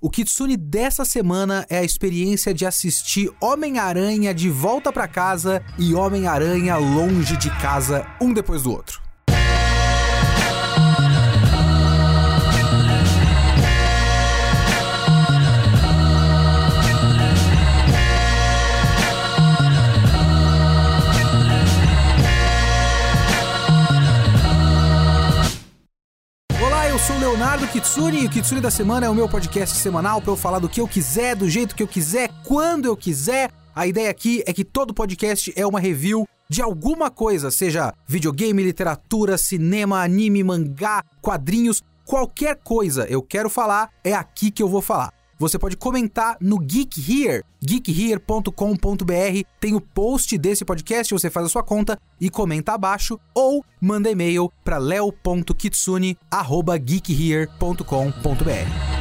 O Kitsune dessa semana é a experiência de assistir Homem-Aranha de volta para casa e Homem-Aranha longe de casa, um depois do outro. Kitsune e o Kitsune da Semana é o meu podcast semanal para eu falar do que eu quiser, do jeito que eu quiser, quando eu quiser. A ideia aqui é que todo podcast é uma review de alguma coisa, seja videogame, literatura, cinema, anime, mangá, quadrinhos, qualquer coisa eu quero falar, é aqui que eu vou falar você pode comentar no Geek Here, geekhere.com.br. Tem o post desse podcast, você faz a sua conta e comenta abaixo, ou manda e-mail para leo.kitsune@geekhere.com.br.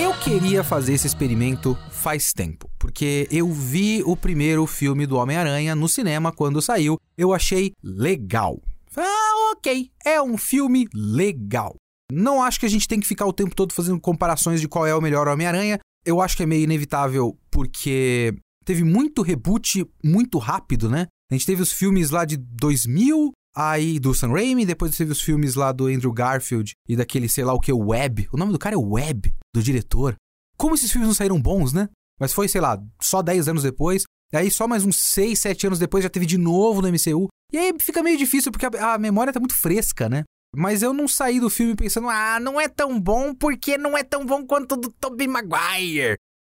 Eu queria fazer esse experimento faz tempo, porque eu vi o primeiro filme do Homem-Aranha no cinema quando saiu, eu achei legal. Ah, ok, é um filme legal. Não acho que a gente tem que ficar o tempo todo fazendo comparações de qual é o melhor Homem-Aranha. Eu acho que é meio inevitável porque teve muito reboot muito rápido, né? A gente teve os filmes lá de 2000, aí do Sam Raimi, depois teve os filmes lá do Andrew Garfield e daquele, sei lá o que, Webb. O nome do cara é Webb, do diretor. Como esses filmes não saíram bons, né? Mas foi, sei lá, só 10 anos depois. Aí só mais uns 6, 7 anos depois já teve de novo no MCU. E aí fica meio difícil porque a, a memória tá muito fresca, né? Mas eu não saí do filme pensando, ah, não é tão bom porque não é tão bom quanto do Tobey Maguire.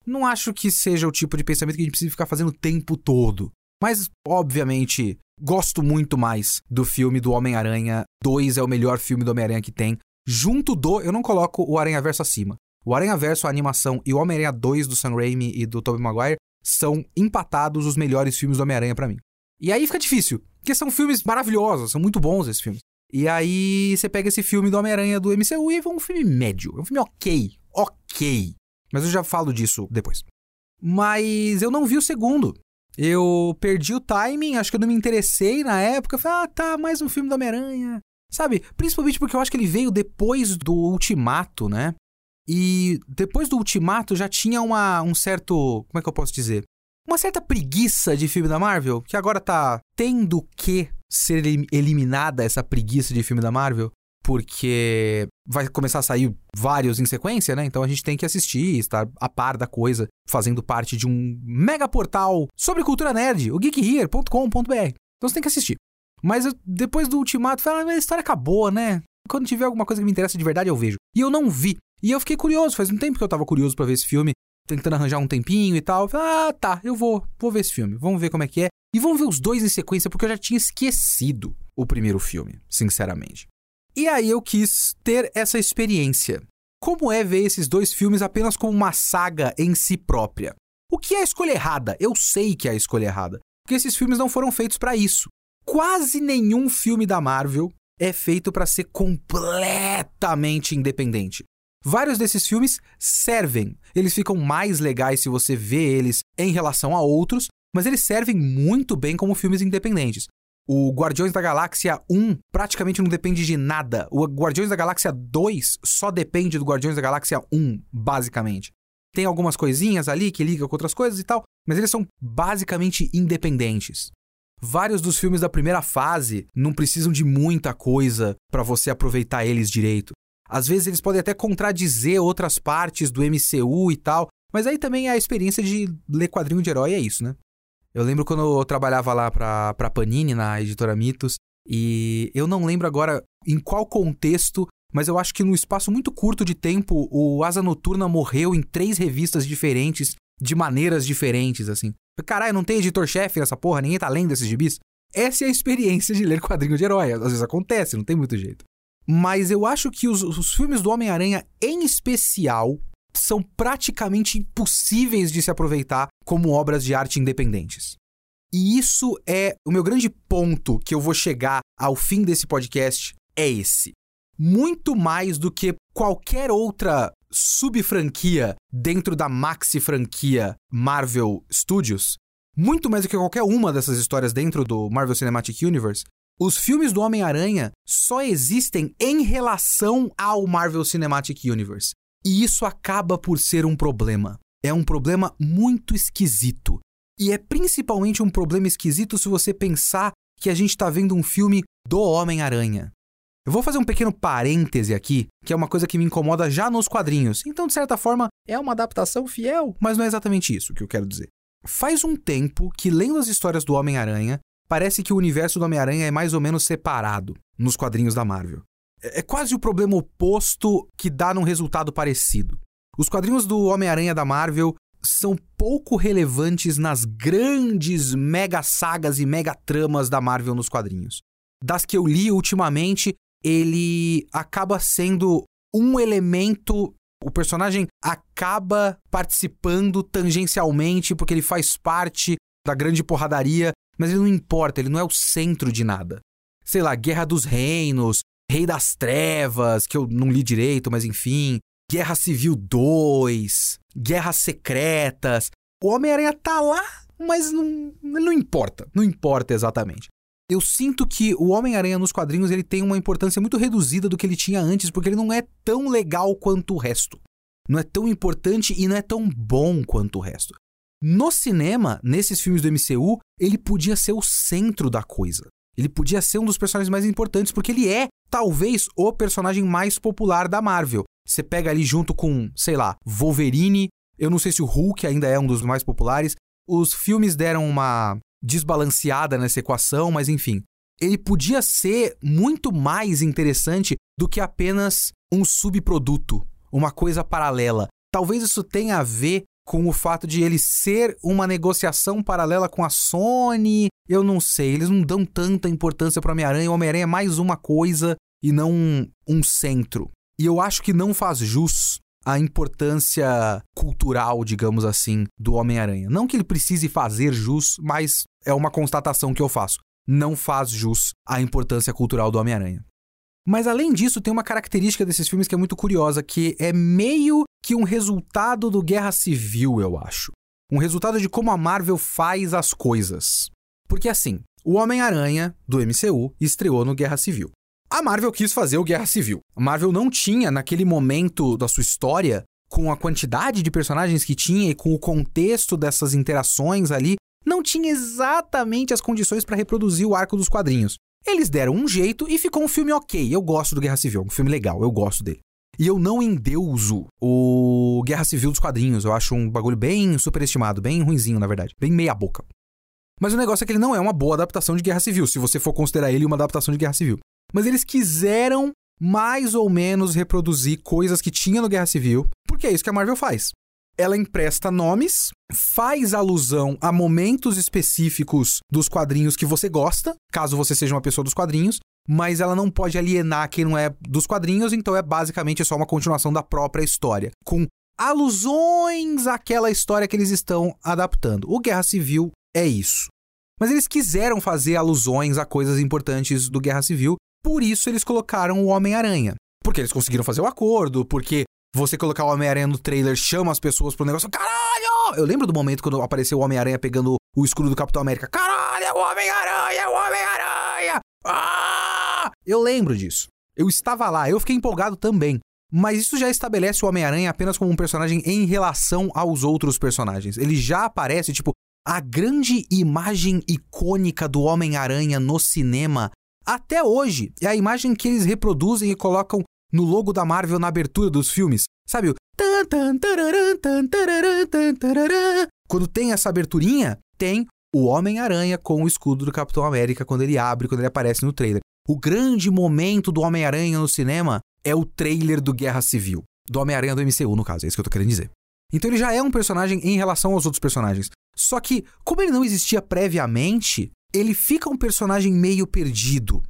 Não acho que seja o tipo de pensamento que a gente precisa ficar fazendo o tempo todo. Mas, obviamente, gosto muito mais do filme do Homem-Aranha 2, é o melhor filme do Homem-Aranha que tem. Junto do, eu não coloco o Aranha Verso acima. O Aranha Verso, a animação e o Homem-Aranha 2 do Sam Raimi e do Tobey Maguire são empatados os melhores filmes do Homem-Aranha para mim. E aí fica difícil, porque são filmes maravilhosos, são muito bons esses filmes. E aí você pega esse filme do Homem-Aranha do MCU e é um filme médio, é um filme ok, ok. Mas eu já falo disso depois. Mas eu não vi o segundo. Eu perdi o timing, acho que eu não me interessei na época. Falei, ah, tá, mais um filme do Homem-Aranha. Sabe? Principalmente porque eu acho que ele veio depois do Ultimato, né? E depois do Ultimato já tinha uma, um certo. Como é que eu posso dizer? Uma certa preguiça de filme da Marvel, que agora tá tendo que ser eliminada essa preguiça de filme da Marvel, porque vai começar a sair vários em sequência, né? Então a gente tem que assistir, estar a par da coisa, fazendo parte de um mega portal sobre cultura nerd, o geekhere.com.br. Então você tem que assistir. Mas eu, depois do Ultimato, ah, a história acabou, né? Quando tiver alguma coisa que me interessa de verdade, eu vejo. E eu não vi. E eu fiquei curioso, faz um tempo que eu tava curioso para ver esse filme, tentando arranjar um tempinho e tal. Ah, tá, eu vou, vou ver esse filme, vamos ver como é que é. E vamos ver os dois em sequência, porque eu já tinha esquecido o primeiro filme, sinceramente. E aí eu quis ter essa experiência. Como é ver esses dois filmes apenas como uma saga em si própria? O que é a escolha errada? Eu sei que é a escolha errada, porque esses filmes não foram feitos para isso. Quase nenhum filme da Marvel é feito para ser completamente independente. Vários desses filmes servem. Eles ficam mais legais se você vê eles em relação a outros, mas eles servem muito bem como filmes independentes. O Guardiões da Galáxia 1 praticamente não depende de nada. O Guardiões da Galáxia 2 só depende do Guardiões da Galáxia 1, basicamente. Tem algumas coisinhas ali que ligam com outras coisas e tal, mas eles são basicamente independentes. Vários dos filmes da primeira fase não precisam de muita coisa para você aproveitar eles direito. Às vezes eles podem até contradizer outras partes do MCU e tal, mas aí também a experiência de ler quadrinho de herói é isso, né? Eu lembro quando eu trabalhava lá pra, pra Panini, na editora Mitos, e eu não lembro agora em qual contexto, mas eu acho que num espaço muito curto de tempo, o Asa Noturna morreu em três revistas diferentes, de maneiras diferentes, assim. Caralho, não tem editor-chefe nessa porra, ninguém tá lendo esses gibis. Essa é a experiência de ler quadrinho de herói. Às vezes acontece, não tem muito jeito. Mas eu acho que os, os filmes do Homem-Aranha, em especial, são praticamente impossíveis de se aproveitar como obras de arte independentes. E isso é o meu grande ponto que eu vou chegar ao fim desse podcast é esse. Muito mais do que qualquer outra subfranquia dentro da maxi franquia Marvel Studios, muito mais do que qualquer uma dessas histórias dentro do Marvel Cinematic Universe, Os filmes do Homem-Aranha só existem em relação ao Marvel Cinematic Universe. E isso acaba por ser um problema. É um problema muito esquisito. E é principalmente um problema esquisito se você pensar que a gente está vendo um filme do Homem-Aranha. Eu vou fazer um pequeno parêntese aqui, que é uma coisa que me incomoda já nos quadrinhos. Então, de certa forma, é uma adaptação fiel, mas não é exatamente isso que eu quero dizer. Faz um tempo que, lendo as histórias do Homem-Aranha, parece que o universo do Homem-Aranha é mais ou menos separado nos quadrinhos da Marvel. É, é quase o problema oposto que dá num resultado parecido. Os quadrinhos do Homem-Aranha da Marvel são pouco relevantes nas grandes mega sagas e mega tramas da Marvel nos quadrinhos. Das que eu li ultimamente, ele acaba sendo um elemento. O personagem acaba participando tangencialmente porque ele faz parte da grande porradaria, mas ele não importa, ele não é o centro de nada. Sei lá, Guerra dos Reinos, Rei das Trevas, que eu não li direito, mas enfim, Guerra Civil 2, Guerras Secretas. O Homem-Aranha tá lá, mas não, não importa, não importa exatamente. Eu sinto que o Homem-Aranha nos quadrinhos ele tem uma importância muito reduzida do que ele tinha antes, porque ele não é tão legal quanto o resto. Não é tão importante e não é tão bom quanto o resto. No cinema, nesses filmes do MCU, ele podia ser o centro da coisa. Ele podia ser um dos personagens mais importantes, porque ele é, talvez, o personagem mais popular da Marvel. Você pega ali junto com, sei lá, Wolverine, eu não sei se o Hulk ainda é um dos mais populares. Os filmes deram uma desbalanceada nessa equação, mas enfim. Ele podia ser muito mais interessante do que apenas um subproduto, uma coisa paralela. Talvez isso tenha a ver com o fato de ele ser uma negociação paralela com a Sony. Eu não sei, eles não dão tanta importância para Homem-Aranha. O Homem-Aranha é mais uma coisa e não um, um centro. E eu acho que não faz jus à importância cultural, digamos assim, do Homem-Aranha. Não que ele precise fazer jus, mas é uma constatação que eu faço. Não faz jus à importância cultural do Homem-Aranha. Mas além disso, tem uma característica desses filmes que é muito curiosa, que é meio que um resultado do Guerra Civil, eu acho. Um resultado de como a Marvel faz as coisas. Porque assim, o Homem-Aranha do MCU estreou no Guerra Civil. A Marvel quis fazer o Guerra Civil. A Marvel não tinha, naquele momento da sua história, com a quantidade de personagens que tinha e com o contexto dessas interações ali, não tinha exatamente as condições para reproduzir o arco dos quadrinhos. Eles deram um jeito e ficou um filme ok. Eu gosto do Guerra Civil, um filme legal, eu gosto dele. E eu não endeuso o Guerra Civil dos quadrinhos. Eu acho um bagulho bem superestimado, bem ruinzinho, na verdade. Bem meia boca. Mas o negócio é que ele não é uma boa adaptação de Guerra Civil, se você for considerar ele uma adaptação de Guerra Civil. Mas eles quiseram mais ou menos reproduzir coisas que tinha no Guerra Civil, porque é isso que a Marvel faz ela empresta nomes, faz alusão a momentos específicos dos quadrinhos que você gosta, caso você seja uma pessoa dos quadrinhos, mas ela não pode alienar quem não é dos quadrinhos, então é basicamente só uma continuação da própria história, com alusões àquela história que eles estão adaptando. O Guerra Civil é isso. Mas eles quiseram fazer alusões a coisas importantes do Guerra Civil, por isso eles colocaram o Homem-Aranha. Porque eles conseguiram fazer o acordo, porque você colocar o Homem-Aranha no trailer chama as pessoas pro negócio. Caralho! Eu lembro do momento quando apareceu o Homem-Aranha pegando o escudo do Capitão América. Caralho, o Homem-Aranha! Eu lembro disso. Eu estava lá, eu fiquei empolgado também. Mas isso já estabelece o Homem-Aranha apenas como um personagem em relação aos outros personagens. Ele já aparece, tipo, a grande imagem icônica do Homem-Aranha no cinema até hoje é a imagem que eles reproduzem e colocam no logo da Marvel na abertura dos filmes. Sabe o. Quando tem essa aberturinha, tem o Homem-Aranha com o escudo do Capitão América quando ele abre, quando ele aparece no trailer. O grande momento do Homem-Aranha no cinema é o trailer do Guerra Civil. Do Homem-Aranha do MCU, no caso, é isso que eu tô querendo dizer. Então ele já é um personagem em relação aos outros personagens. Só que, como ele não existia previamente, ele fica um personagem meio perdido.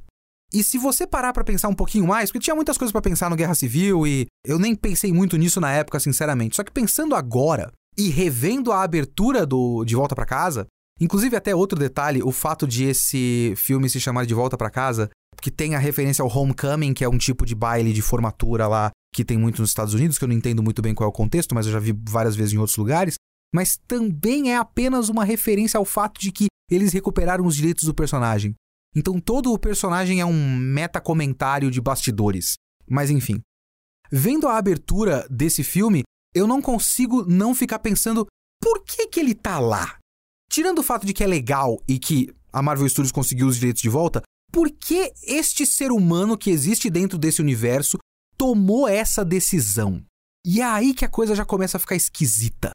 E se você parar para pensar um pouquinho mais, porque tinha muitas coisas para pensar no Guerra Civil e eu nem pensei muito nisso na época, sinceramente. Só que pensando agora e revendo a abertura do De Volta para Casa, inclusive até outro detalhe, o fato de esse filme se chamar De Volta para Casa, que tem a referência ao Homecoming, que é um tipo de baile de formatura lá que tem muito nos Estados Unidos, que eu não entendo muito bem qual é o contexto, mas eu já vi várias vezes em outros lugares, mas também é apenas uma referência ao fato de que eles recuperaram os direitos do personagem. Então todo o personagem é um meta-comentário de bastidores. Mas enfim. Vendo a abertura desse filme, eu não consigo não ficar pensando por que, que ele tá lá? Tirando o fato de que é legal e que a Marvel Studios conseguiu os direitos de volta, por que este ser humano que existe dentro desse universo tomou essa decisão? E é aí que a coisa já começa a ficar esquisita.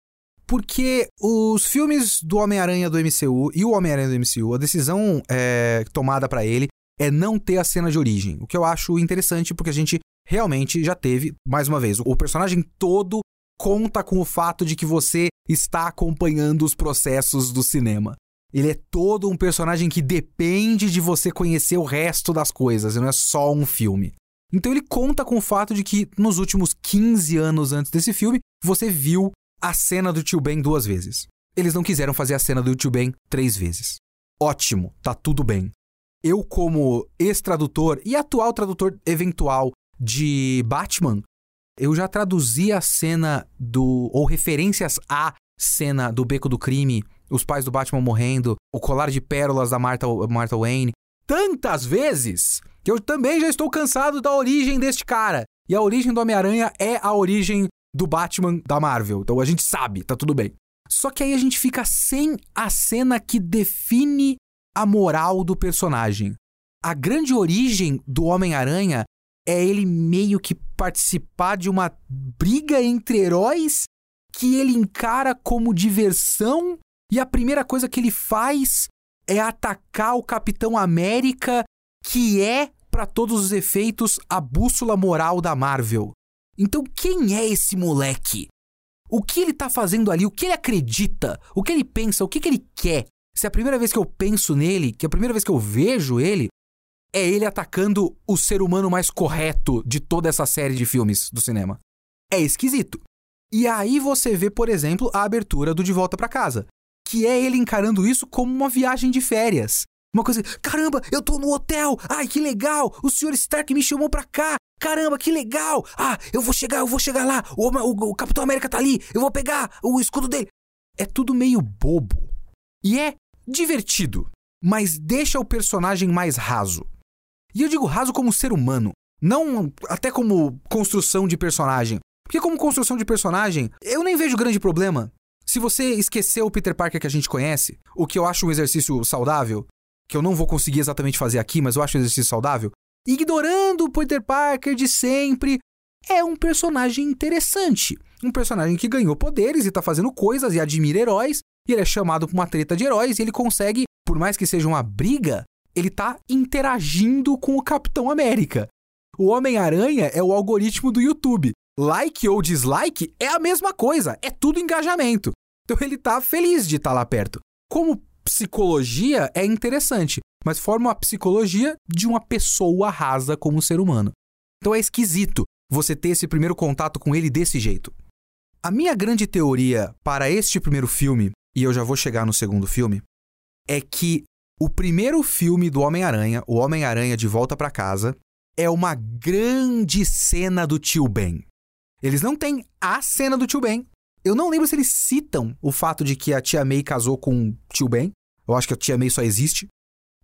Porque os filmes do Homem-Aranha do MCU e o Homem-Aranha do MCU, a decisão é, tomada para ele é não ter a cena de origem. O que eu acho interessante, porque a gente realmente já teve, mais uma vez, o personagem todo conta com o fato de que você está acompanhando os processos do cinema. Ele é todo um personagem que depende de você conhecer o resto das coisas, não é só um filme. Então ele conta com o fato de que nos últimos 15 anos antes desse filme, você viu a cena do tio Ben duas vezes. Eles não quiseram fazer a cena do tio Ben três vezes. Ótimo, tá tudo bem. Eu, como ex-tradutor e atual tradutor eventual de Batman, eu já traduzi a cena do. ou referências à cena do Beco do Crime os pais do Batman morrendo, o colar de pérolas da Martha, Martha Wayne, tantas vezes que eu também já estou cansado da origem deste cara. E a origem do Homem-Aranha é a origem do Batman da Marvel. Então a gente sabe, tá tudo bem. Só que aí a gente fica sem a cena que define a moral do personagem. A grande origem do Homem-Aranha é ele meio que participar de uma briga entre heróis que ele encara como diversão e a primeira coisa que ele faz é atacar o Capitão América, que é, para todos os efeitos, a bússola moral da Marvel. Então, quem é esse moleque? O que ele tá fazendo ali? O que ele acredita? O que ele pensa? O que, que ele quer? Se é a primeira vez que eu penso nele, que é a primeira vez que eu vejo ele, é ele atacando o ser humano mais correto de toda essa série de filmes do cinema. É esquisito. E aí você vê, por exemplo, a abertura do De Volta para Casa, que é ele encarando isso como uma viagem de férias. Uma coisa, caramba, eu tô no hotel. Ai, que legal. O senhor Stark me chamou pra cá. Caramba, que legal. Ah, eu vou chegar, eu vou chegar lá. O, o, o Capitão América tá ali. Eu vou pegar o escudo dele. É tudo meio bobo. E é divertido, mas deixa o personagem mais raso. E eu digo raso como ser humano, não até como construção de personagem. Porque como construção de personagem, eu nem vejo grande problema. Se você esqueceu o Peter Parker que a gente conhece, o que eu acho um exercício saudável, que eu não vou conseguir exatamente fazer aqui, mas eu acho um exercício saudável, ignorando o Peter Parker de sempre, é um personagem interessante. Um personagem que ganhou poderes e tá fazendo coisas e admira heróis, e ele é chamado pra uma treta de heróis e ele consegue, por mais que seja uma briga, ele tá interagindo com o Capitão América. O Homem-Aranha é o algoritmo do YouTube. Like ou dislike é a mesma coisa, é tudo engajamento. Então ele tá feliz de estar tá lá perto. Como psicologia é interessante, mas forma uma psicologia de uma pessoa rasa como ser humano. Então é esquisito você ter esse primeiro contato com ele desse jeito. A minha grande teoria para este primeiro filme, e eu já vou chegar no segundo filme, é que o primeiro filme do Homem-Aranha, o Homem-Aranha de Volta para Casa, é uma grande cena do tio Ben. Eles não têm a cena do tio Ben, eu não lembro se eles citam o fato de que a tia May casou com o tio Ben. Eu acho que a tia May só existe.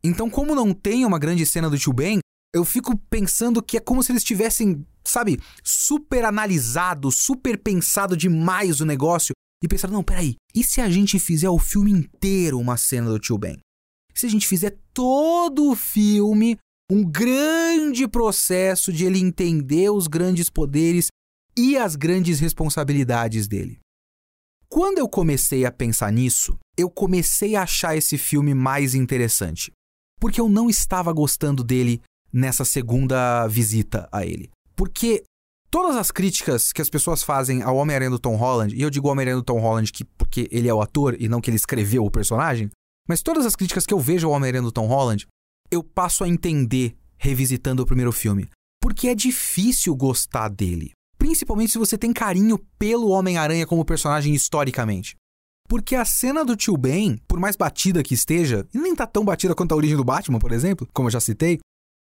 Então, como não tem uma grande cena do tio Ben, eu fico pensando que é como se eles tivessem, sabe, super analisado, super pensado demais o negócio e pensaram: não, peraí, e se a gente fizer o filme inteiro uma cena do tio Ben? Se a gente fizer todo o filme um grande processo de ele entender os grandes poderes e as grandes responsabilidades dele? Quando eu comecei a pensar nisso, eu comecei a achar esse filme mais interessante. Porque eu não estava gostando dele nessa segunda visita a ele. Porque todas as críticas que as pessoas fazem ao Homem-Aranha do Tom Holland, e eu digo Homem-Aranha do Tom Holland que, porque ele é o ator e não que ele escreveu o personagem, mas todas as críticas que eu vejo ao Homem-Aranha do Tom Holland, eu passo a entender revisitando o primeiro filme. Porque é difícil gostar dele principalmente se você tem carinho pelo Homem-Aranha como personagem historicamente. Porque a cena do tio Ben, por mais batida que esteja, e nem tá tão batida quanto a origem do Batman, por exemplo, como eu já citei,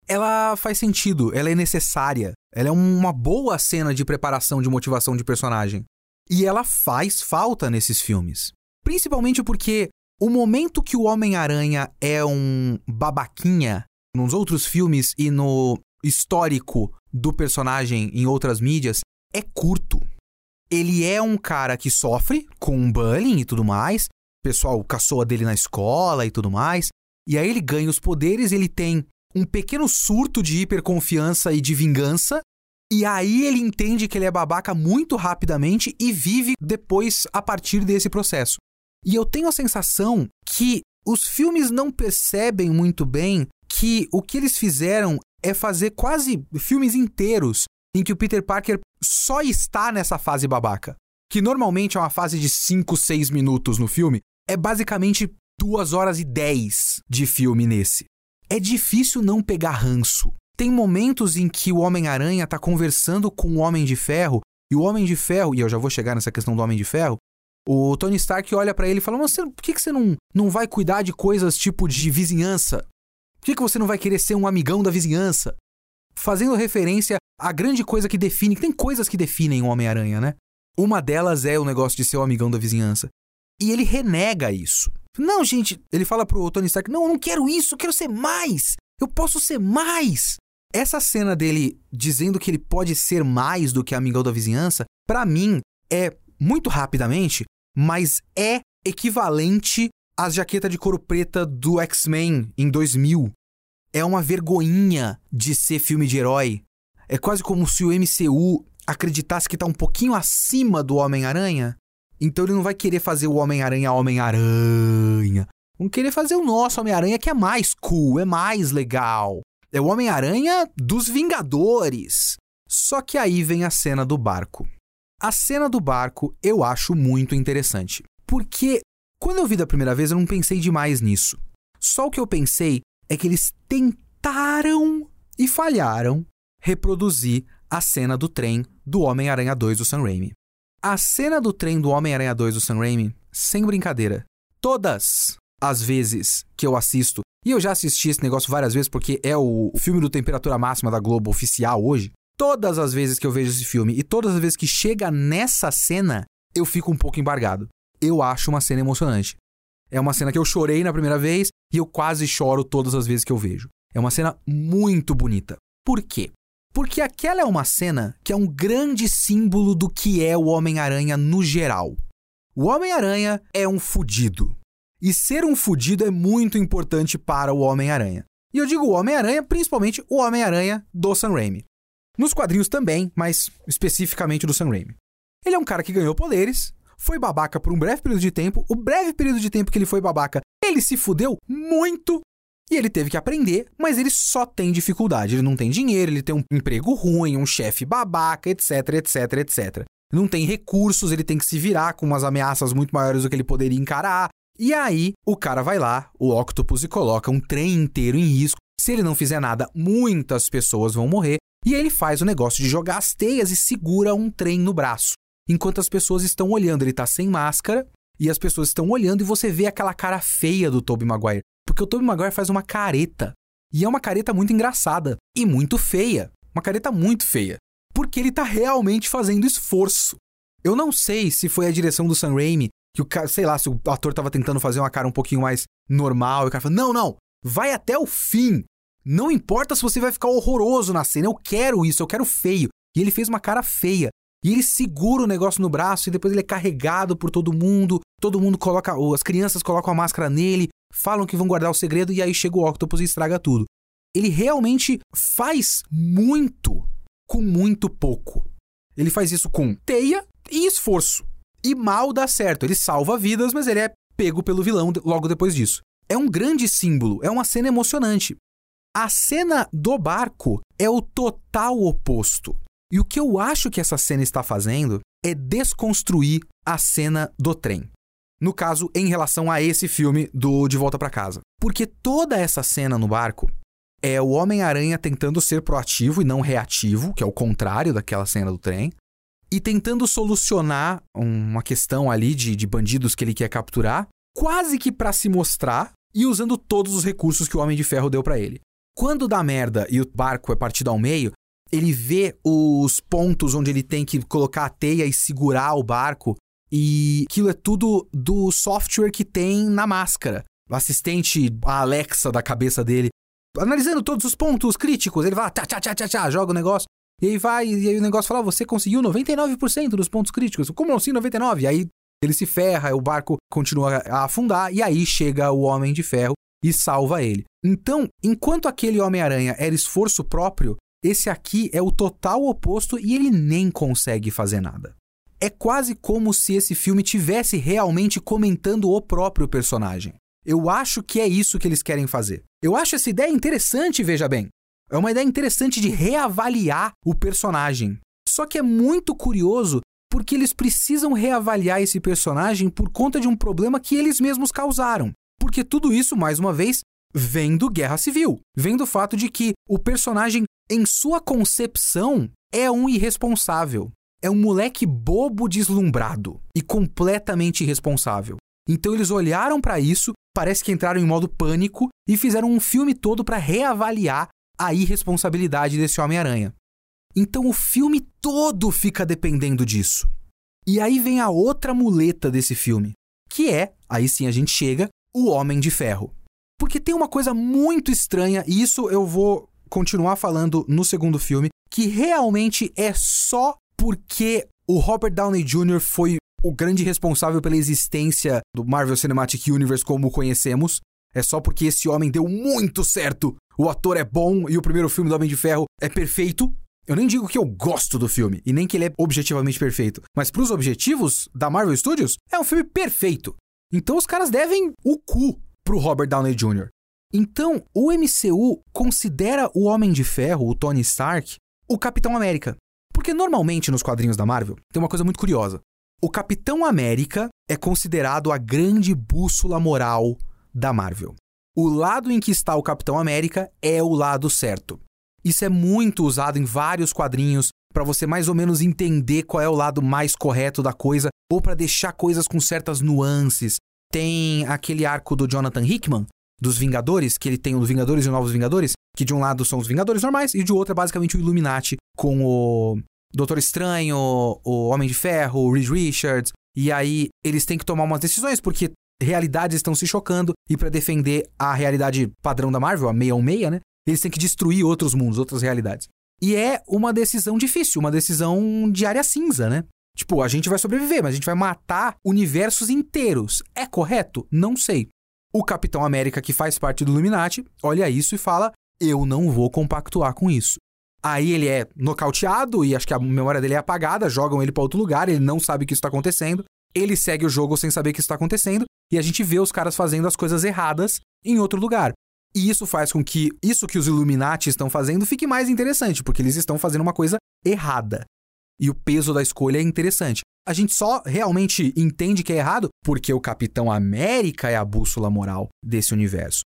ela faz sentido, ela é necessária, ela é uma boa cena de preparação de motivação de personagem. E ela faz falta nesses filmes. Principalmente porque O momento que o Homem-Aranha é um babaquinha nos outros filmes e no histórico do personagem em outras mídias é curto. Ele é um cara que sofre com bullying e tudo mais, o pessoal caçoa dele na escola e tudo mais, e aí ele ganha os poderes, ele tem um pequeno surto de hiperconfiança e de vingança, e aí ele entende que ele é babaca muito rapidamente e vive depois a partir desse processo. E eu tenho a sensação que os filmes não percebem muito bem que o que eles fizeram é fazer quase filmes inteiros em que o Peter Parker só está nessa fase babaca. Que normalmente é uma fase de 5, 6 minutos no filme, é basicamente 2 horas e 10 de filme nesse. É difícil não pegar ranço. Tem momentos em que o Homem-Aranha tá conversando com o Homem de Ferro, e o Homem de Ferro, e eu já vou chegar nessa questão do Homem de Ferro, o Tony Stark olha para ele e fala: Mas por que, que você não, não vai cuidar de coisas tipo de vizinhança? Que, que você não vai querer ser um amigão da vizinhança? Fazendo referência à grande coisa que define. Tem coisas que definem o Homem-Aranha, né? Uma delas é o negócio de ser o amigão da vizinhança. E ele renega isso. Não, gente, ele fala pro Tony Stark: Não, eu não quero isso, eu quero ser mais. Eu posso ser mais. Essa cena dele dizendo que ele pode ser mais do que amigão da vizinhança, para mim é muito rapidamente, mas é equivalente às jaqueta de couro preta do X-Men em 2000. É uma vergonhinha de ser filme de herói. É quase como se o MCU acreditasse que tá um pouquinho acima do Homem-Aranha. Então ele não vai querer fazer o Homem-Aranha Homem-Aranha. Vão querer fazer o nosso Homem-Aranha que é mais cool, é mais legal. É o Homem-Aranha dos Vingadores. Só que aí vem a cena do barco. A cena do barco eu acho muito interessante. Porque quando eu vi da primeira vez eu não pensei demais nisso. Só o que eu pensei é que eles tentaram e falharam reproduzir a cena do trem do Homem-Aranha 2 do Sam Raimi. A cena do trem do Homem-Aranha 2 do Sam Raimi, sem brincadeira, todas as vezes que eu assisto e eu já assisti esse negócio várias vezes porque é o filme do Temperatura Máxima da Globo oficial hoje. Todas as vezes que eu vejo esse filme e todas as vezes que chega nessa cena, eu fico um pouco embargado. Eu acho uma cena emocionante. É uma cena que eu chorei na primeira vez e eu quase choro todas as vezes que eu vejo. É uma cena muito bonita. Por quê? Porque aquela é uma cena que é um grande símbolo do que é o Homem-Aranha no geral. O Homem-Aranha é um fudido. E ser um fudido é muito importante para o Homem-Aranha. E eu digo o Homem-Aranha, principalmente o Homem-Aranha do Sam Raimi. Nos quadrinhos também, mas especificamente do Sam Raimi. Ele é um cara que ganhou poderes, foi babaca por um breve período de tempo. O breve período de tempo que ele foi babaca, ele se fudeu muito e ele teve que aprender, mas ele só tem dificuldade. Ele não tem dinheiro, ele tem um emprego ruim, um chefe babaca, etc, etc, etc. Não tem recursos, ele tem que se virar com umas ameaças muito maiores do que ele poderia encarar. E aí, o cara vai lá, o Octopus, e coloca um trem inteiro em risco. Se ele não fizer nada, muitas pessoas vão morrer. E aí ele faz o negócio de jogar as teias e segura um trem no braço. Enquanto as pessoas estão olhando, ele tá sem máscara, e as pessoas estão olhando e você vê aquela cara feia do Tobey Maguire. Porque o Tobey Maguire faz uma careta. E é uma careta muito engraçada. E muito feia. Uma careta muito feia. Porque ele tá realmente fazendo esforço. Eu não sei se foi a direção do Sam Raimi que o cara, sei lá, se o ator tava tentando fazer uma cara um pouquinho mais normal, e o cara falou: não, não, vai até o fim. Não importa se você vai ficar horroroso na cena, eu quero isso, eu quero feio. E ele fez uma cara feia. E ele segura o negócio no braço e depois ele é carregado por todo mundo. Todo mundo coloca. As crianças colocam a máscara nele, falam que vão guardar o segredo e aí chega o Octopus e estraga tudo. Ele realmente faz muito com muito pouco. Ele faz isso com teia e esforço. E mal dá certo. Ele salva vidas, mas ele é pego pelo vilão logo depois disso. É um grande símbolo, é uma cena emocionante. A cena do barco é o total oposto. E o que eu acho que essa cena está fazendo é desconstruir a cena do trem. No caso, em relação a esse filme do De Volta para Casa. Porque toda essa cena no barco é o Homem-Aranha tentando ser proativo e não reativo, que é o contrário daquela cena do trem e tentando solucionar uma questão ali de, de bandidos que ele quer capturar, quase que para se mostrar e usando todos os recursos que o Homem de Ferro deu para ele. Quando dá merda e o barco é partido ao meio, ele vê os pontos onde ele tem que colocar a teia e segurar o barco E aquilo é tudo do software que tem na máscara. O assistente, a Alexa da cabeça dele, analisando todos os pontos críticos, ele vai, tchá, tchá, tchá, tchá, tchá, joga o negócio. E aí vai, e aí o negócio fala, você conseguiu 99% dos pontos críticos. Como assim 99? E aí ele se ferra, o barco continua a afundar, e aí chega o Homem de Ferro e salva ele. Então, enquanto aquele Homem-Aranha era esforço próprio, esse aqui é o total oposto e ele nem consegue fazer nada. É quase como se esse filme tivesse realmente comentando o próprio personagem. Eu acho que é isso que eles querem fazer. Eu acho essa ideia interessante, veja bem. É uma ideia interessante de reavaliar o personagem. Só que é muito curioso porque eles precisam reavaliar esse personagem por conta de um problema que eles mesmos causaram. Porque tudo isso, mais uma vez, vem do Guerra Civil. Vem do fato de que o personagem, em sua concepção, é um irresponsável. É um moleque bobo deslumbrado e completamente irresponsável. Então eles olharam para isso, parece que entraram em modo pânico e fizeram um filme todo para reavaliar a irresponsabilidade desse Homem-Aranha. Então o filme todo fica dependendo disso. E aí vem a outra muleta desse filme, que é, aí sim a gente chega, o Homem de Ferro. Porque tem uma coisa muito estranha, e isso eu vou continuar falando no segundo filme, que realmente é só porque o Robert Downey Jr. foi o grande responsável pela existência do Marvel Cinematic Universe como o conhecemos. É só porque esse homem deu muito certo. O ator é bom e o primeiro filme do Homem de Ferro é perfeito. Eu nem digo que eu gosto do filme e nem que ele é objetivamente perfeito, mas para os objetivos da Marvel Studios, é um filme perfeito. Então os caras devem o cu pro Robert Downey Jr. Então, o MCU considera o Homem de Ferro, o Tony Stark, o Capitão América. Porque normalmente nos quadrinhos da Marvel tem uma coisa muito curiosa. O Capitão América é considerado a grande bússola moral da Marvel. O lado em que está o Capitão América é o lado certo. Isso é muito usado em vários quadrinhos para você mais ou menos entender qual é o lado mais correto da coisa ou para deixar coisas com certas nuances. Tem aquele arco do Jonathan Hickman, dos Vingadores, que ele tem os Vingadores e os Novos Vingadores, que de um lado são os Vingadores normais e de outro é basicamente o Illuminati com o Doutor Estranho, o Homem de Ferro, o Reed Richards. E aí eles têm que tomar umas decisões porque realidades estão se chocando e para defender a realidade padrão da Marvel, a 616, né? Eles têm que destruir outros mundos, outras realidades. E é uma decisão difícil, uma decisão de área cinza, né? Tipo, a gente vai sobreviver, mas a gente vai matar universos inteiros. É correto? Não sei. O Capitão América, que faz parte do Illuminati, olha isso e fala: Eu não vou compactuar com isso. Aí ele é nocauteado e acho que a memória dele é apagada, jogam ele para outro lugar, ele não sabe que isso está acontecendo. Ele segue o jogo sem saber que isso está acontecendo e a gente vê os caras fazendo as coisas erradas em outro lugar. E isso faz com que isso que os Illuminati estão fazendo fique mais interessante, porque eles estão fazendo uma coisa errada. E o peso da escolha é interessante. A gente só realmente entende que é errado porque o Capitão América é a bússola moral desse universo.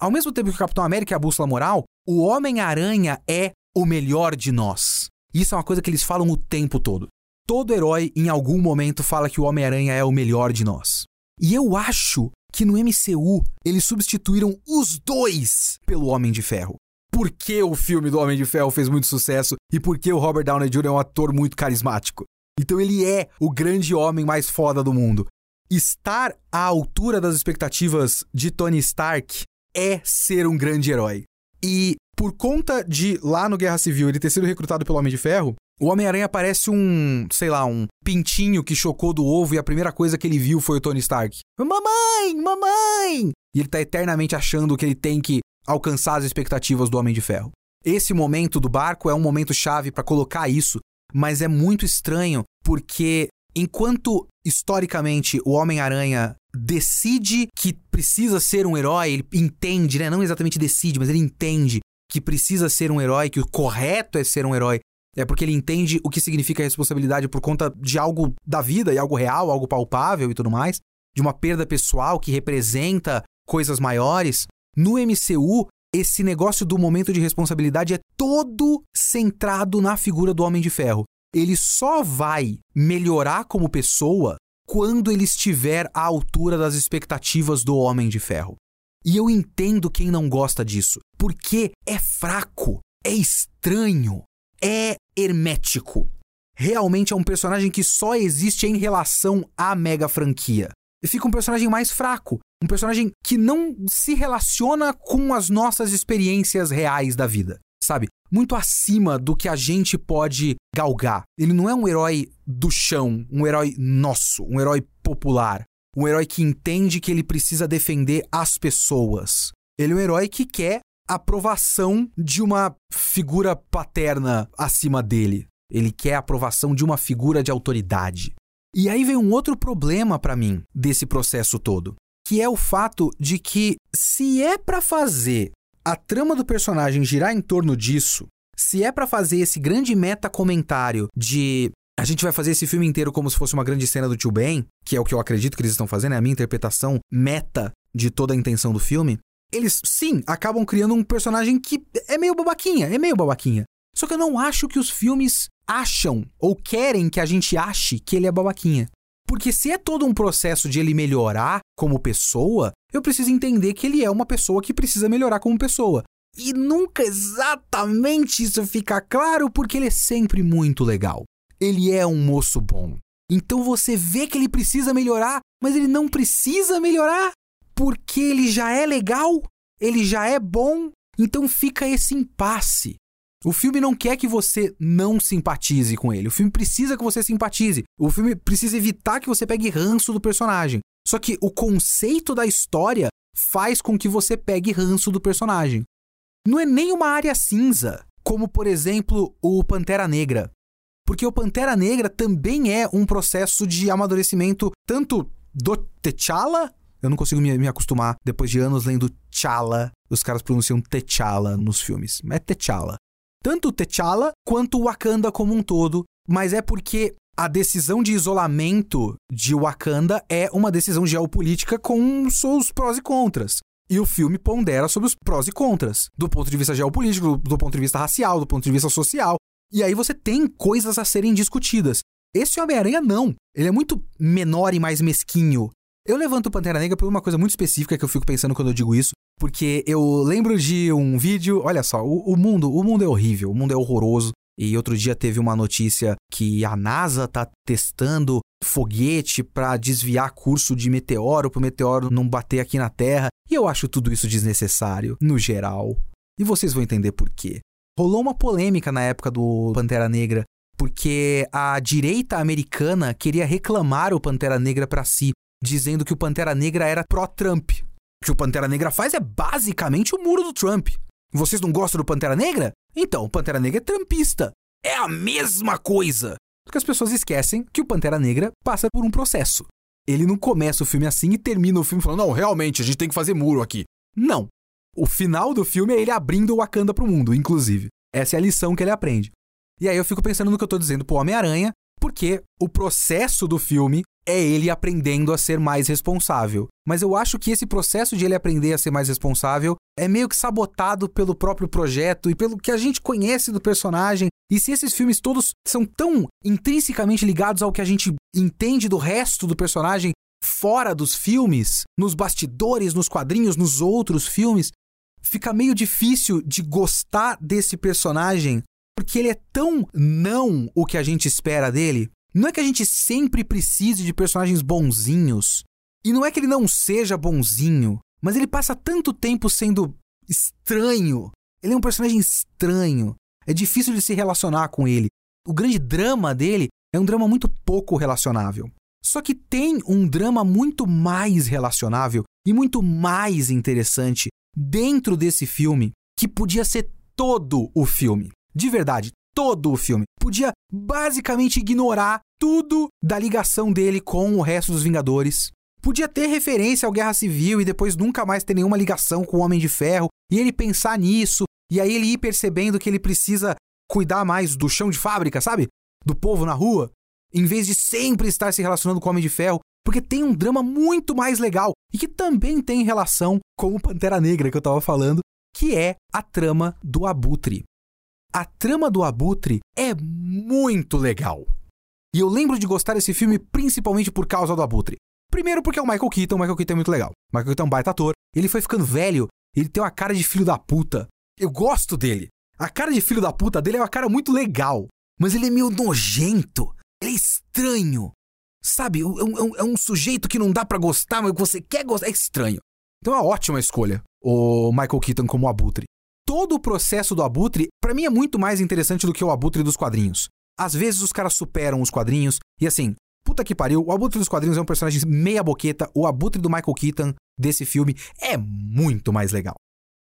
Ao mesmo tempo que o Capitão América é a bússola moral, o Homem-Aranha é o melhor de nós. Isso é uma coisa que eles falam o tempo todo. Todo herói, em algum momento, fala que o Homem-Aranha é o melhor de nós. E eu acho que no MCU eles substituíram os dois pelo Homem de Ferro. Por que o filme do Homem de Ferro fez muito sucesso e por que o Robert Downey Jr. é um ator muito carismático? Então ele é o grande homem mais foda do mundo. Estar à altura das expectativas de Tony Stark é ser um grande herói. E por conta de lá no Guerra Civil ele ter sido recrutado pelo Homem de Ferro, o Homem-Aranha parece um, sei lá, um pintinho que chocou do ovo e a primeira coisa que ele viu foi o Tony Stark. Mamãe! Mamãe! E ele tá eternamente achando que ele tem que alcançar as expectativas do Homem de Ferro. Esse momento do barco é um momento chave para colocar isso, mas é muito estranho porque enquanto historicamente o Homem-Aranha decide que precisa ser um herói, ele entende, né? Não exatamente decide, mas ele entende que precisa ser um herói, que o correto é ser um herói. É porque ele entende o que significa responsabilidade por conta de algo da vida e algo real, algo palpável e tudo mais, de uma perda pessoal que representa coisas maiores. No MCU, esse negócio do momento de responsabilidade é todo centrado na figura do Homem de Ferro. Ele só vai melhorar como pessoa quando ele estiver à altura das expectativas do Homem de Ferro. E eu entendo quem não gosta disso, porque é fraco, é estranho, é hermético. realmente é um personagem que só existe em relação à mega franquia. Fica um personagem mais fraco, um personagem que não se relaciona com as nossas experiências reais da vida, sabe? Muito acima do que a gente pode galgar. Ele não é um herói do chão, um herói nosso, um herói popular, um herói que entende que ele precisa defender as pessoas. Ele é um herói que quer aprovação de uma figura paterna acima dele. Ele quer a aprovação de uma figura de autoridade. E aí vem um outro problema para mim desse processo todo, que é o fato de que se é para fazer a trama do personagem girar em torno disso, se é para fazer esse grande meta comentário de a gente vai fazer esse filme inteiro como se fosse uma grande cena do Tio Ben, que é o que eu acredito que eles estão fazendo, é a minha interpretação meta de toda a intenção do filme. Eles, sim, acabam criando um personagem que é meio babaquinha, é meio babaquinha. Só que eu não acho que os filmes acham ou querem que a gente ache que ele é babaquinha. Porque se é todo um processo de ele melhorar como pessoa, eu preciso entender que ele é uma pessoa que precisa melhorar como pessoa. E nunca exatamente isso fica claro porque ele é sempre muito legal ele é um moço bom. Então você vê que ele precisa melhorar, mas ele não precisa melhorar porque ele já é legal, ele já é bom. Então fica esse impasse. O filme não quer que você não simpatize com ele. O filme precisa que você simpatize. O filme precisa evitar que você pegue ranço do personagem. Só que o conceito da história faz com que você pegue ranço do personagem. Não é nem uma área cinza, como por exemplo o Pantera Negra. Porque o Pantera Negra também é um processo de amadurecimento tanto do T'Challa. Eu não consigo me, acostumar depois de anos lendo T'Challa. Os caras pronunciam T'Challa nos filmes. É T'Challa. Tanto T'Challa quanto o Wakanda como um todo. Mas é porque a decisão de isolamento de Wakanda é uma decisão geopolítica com seus prós e contras. E o filme pondera sobre os prós e contras, do ponto de vista geopolítico, do ponto de vista racial, do ponto de vista social. E aí você tem coisas a serem discutidas. Esse Homem-Aranha não. Ele é muito menor e mais mesquinho. Eu levanto o Pantera Negra por uma coisa muito específica que eu fico pensando quando eu digo isso, porque eu lembro de um vídeo, olha só, o, o mundo, o mundo é horrível, o mundo é horroroso. E outro dia teve uma notícia que a NASA tá testando foguete para desviar curso de meteoro para o meteoro não bater aqui na Terra. E eu acho tudo isso desnecessário, no geral. E vocês vão entender por quê. Rolou uma polêmica na época do Pantera Negra, porque a direita americana queria reclamar o Pantera Negra para si, dizendo que o Pantera Negra era pró-Trump. O que o Pantera Negra faz é basicamente o muro do Trump. Vocês não gostam do Pantera Negra? Então, o Pantera Negra é trumpista. É a mesma coisa. Porque as pessoas esquecem que o Pantera Negra passa por um processo. Ele não começa o filme assim e termina o filme falando: não, realmente, a gente tem que fazer muro aqui. Não. O final do filme é ele abrindo o Wakanda pro mundo, inclusive. Essa é a lição que ele aprende. E aí eu fico pensando no que eu tô dizendo pro Homem-Aranha, porque o processo do filme é ele aprendendo a ser mais responsável. Mas eu acho que esse processo de ele aprender a ser mais responsável é meio que sabotado pelo próprio projeto e pelo que a gente conhece do personagem. E se esses filmes todos são tão intrinsecamente ligados ao que a gente entende do resto do personagem fora dos filmes, nos bastidores, nos quadrinhos, nos outros filmes, fica meio difícil de gostar desse personagem porque ele é tão não o que a gente espera dele. Não é que a gente sempre precise de personagens bonzinhos. E não é que ele não seja bonzinho, mas ele passa tanto tempo sendo estranho. Ele é um personagem estranho. É difícil de se relacionar com ele. O grande drama dele é um drama muito pouco relacionável. Só que tem um drama muito mais relacionável e muito mais interessante dentro desse filme que podia ser todo o filme. De verdade, todo o filme. Podia basicamente ignorar tudo da ligação dele com o resto dos Vingadores. Podia ter referência ao Guerra Civil e depois nunca mais ter nenhuma ligação com o Homem de Ferro. E ele pensar nisso. E aí ele ir percebendo que ele precisa cuidar mais do chão de fábrica, sabe? Do povo na rua. Em vez de sempre estar se relacionando com o Homem de Ferro porque tem um drama muito mais legal e que também tem relação com o Pantera Negra que eu tava falando, que é a trama do Abutre. A trama do Abutre é muito legal. E eu lembro de gostar desse filme principalmente por causa do Abutre. Primeiro porque é o Michael Keaton, o Michael Keaton é muito legal. O Michael Keaton é um baita ator, ele foi ficando velho, ele tem uma cara de filho da puta. Eu gosto dele. A cara de filho da puta dele é uma cara muito legal. mas ele é meio nojento. Ele é estranho. Sabe? É um, é um sujeito que não dá para gostar, mas você quer gostar. É estranho. Então é uma ótima escolha o Michael Keaton como Abutre. Todo o processo do Abutre, para mim, é muito mais interessante do que o Abutre dos quadrinhos. Às vezes os caras superam os quadrinhos, e assim, puta que pariu, o Abutre dos quadrinhos é um personagem meia boqueta, o Abutre do Michael Keaton desse filme é muito mais legal.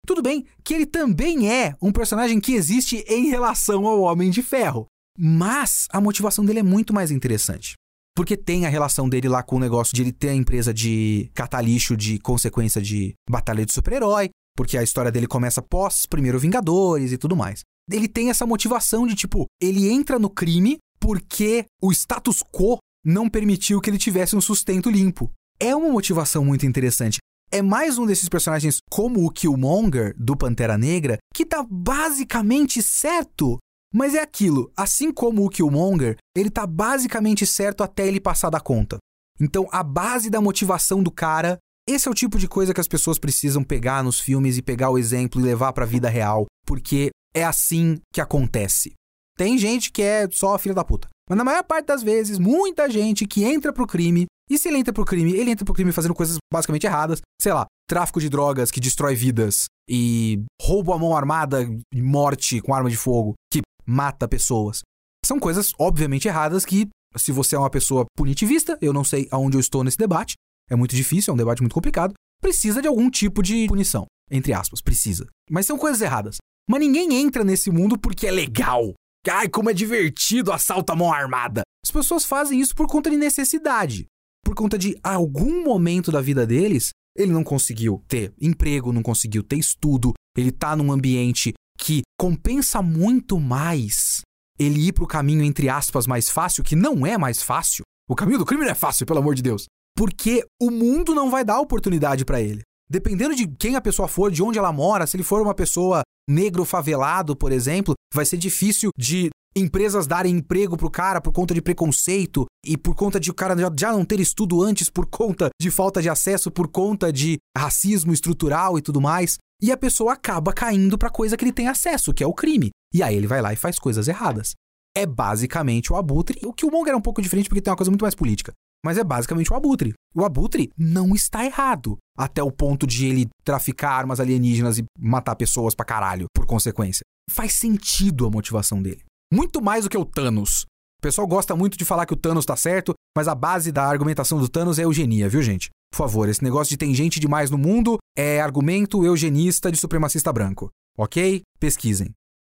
Tudo bem que ele também é um personagem que existe em relação ao Homem de Ferro, mas a motivação dele é muito mais interessante. Porque tem a relação dele lá com o negócio de ele ter a empresa de catar lixo de consequência de batalha de super-herói, porque a história dele começa pós primeiro Vingadores e tudo mais. Ele tem essa motivação de tipo, ele entra no crime porque o status quo não permitiu que ele tivesse um sustento limpo. É uma motivação muito interessante. É mais um desses personagens como o Killmonger do Pantera Negra que tá basicamente certo mas é aquilo, assim como o Killmonger, ele tá basicamente certo até ele passar da conta. Então, a base da motivação do cara, esse é o tipo de coisa que as pessoas precisam pegar nos filmes e pegar o exemplo e levar para a vida real, porque é assim que acontece. Tem gente que é só filha da puta. Mas na maior parte das vezes, muita gente que entra pro crime, e se ele entra pro crime, ele entra pro crime fazendo coisas basicamente erradas, sei lá, tráfico de drogas que destrói vidas e roubo à mão armada e morte com arma de fogo, que mata pessoas. São coisas obviamente erradas que, se você é uma pessoa punitivista, eu não sei aonde eu estou nesse debate, é muito difícil, é um debate muito complicado, precisa de algum tipo de punição, entre aspas, precisa. Mas são coisas erradas. Mas ninguém entra nesse mundo porque é legal. Ai, como é divertido assalto mão armada. As pessoas fazem isso por conta de necessidade. Por conta de algum momento da vida deles, ele não conseguiu ter emprego, não conseguiu ter estudo, ele tá num ambiente que compensa muito mais ele ir pro caminho, entre aspas, mais fácil, que não é mais fácil. O caminho do crime não é fácil, pelo amor de Deus. Porque o mundo não vai dar oportunidade para ele. Dependendo de quem a pessoa for, de onde ela mora, se ele for uma pessoa negro favelado, por exemplo, vai ser difícil de empresas darem emprego pro cara por conta de preconceito e por conta de o cara já não ter estudo antes, por conta de falta de acesso, por conta de racismo estrutural e tudo mais. E a pessoa acaba caindo para coisa que ele tem acesso, que é o crime. E aí ele vai lá e faz coisas erradas. É basicamente o abutre. O que o Monger é um pouco diferente porque tem uma coisa muito mais política. Mas é basicamente o abutre. O abutre não está errado. Até o ponto de ele traficar armas alienígenas e matar pessoas pra caralho, por consequência. Faz sentido a motivação dele. Muito mais do que o Thanos. O pessoal gosta muito de falar que o Thanos tá certo, mas a base da argumentação do Thanos é eugenia, viu, gente? Por favor, esse negócio de tem gente demais no mundo é argumento eugenista de supremacista branco. Ok? Pesquisem.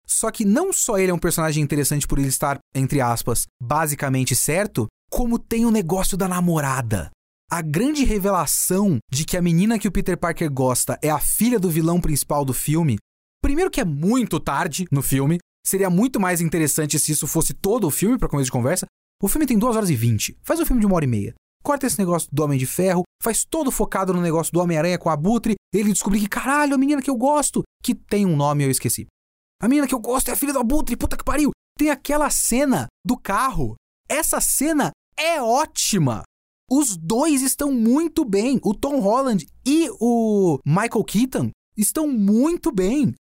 Só que não só ele é um personagem interessante por ele estar, entre aspas, basicamente certo, como tem o negócio da namorada. A grande revelação de que a menina que o Peter Parker gosta é a filha do vilão principal do filme. Primeiro que é muito tarde no filme, seria muito mais interessante se isso fosse todo o filme para começo de conversa. O filme tem 2 horas e 20. Faz um filme de uma hora e meia corta esse negócio do Homem de Ferro, faz todo focado no negócio do Homem-Aranha com a Abutre, ele descobrir que, caralho, a menina que eu gosto, que tem um nome eu esqueci. A menina que eu gosto é a filha do Abutre, puta que pariu. Tem aquela cena do carro. Essa cena é ótima. Os dois estão muito bem. O Tom Holland e o Michael Keaton estão muito bem.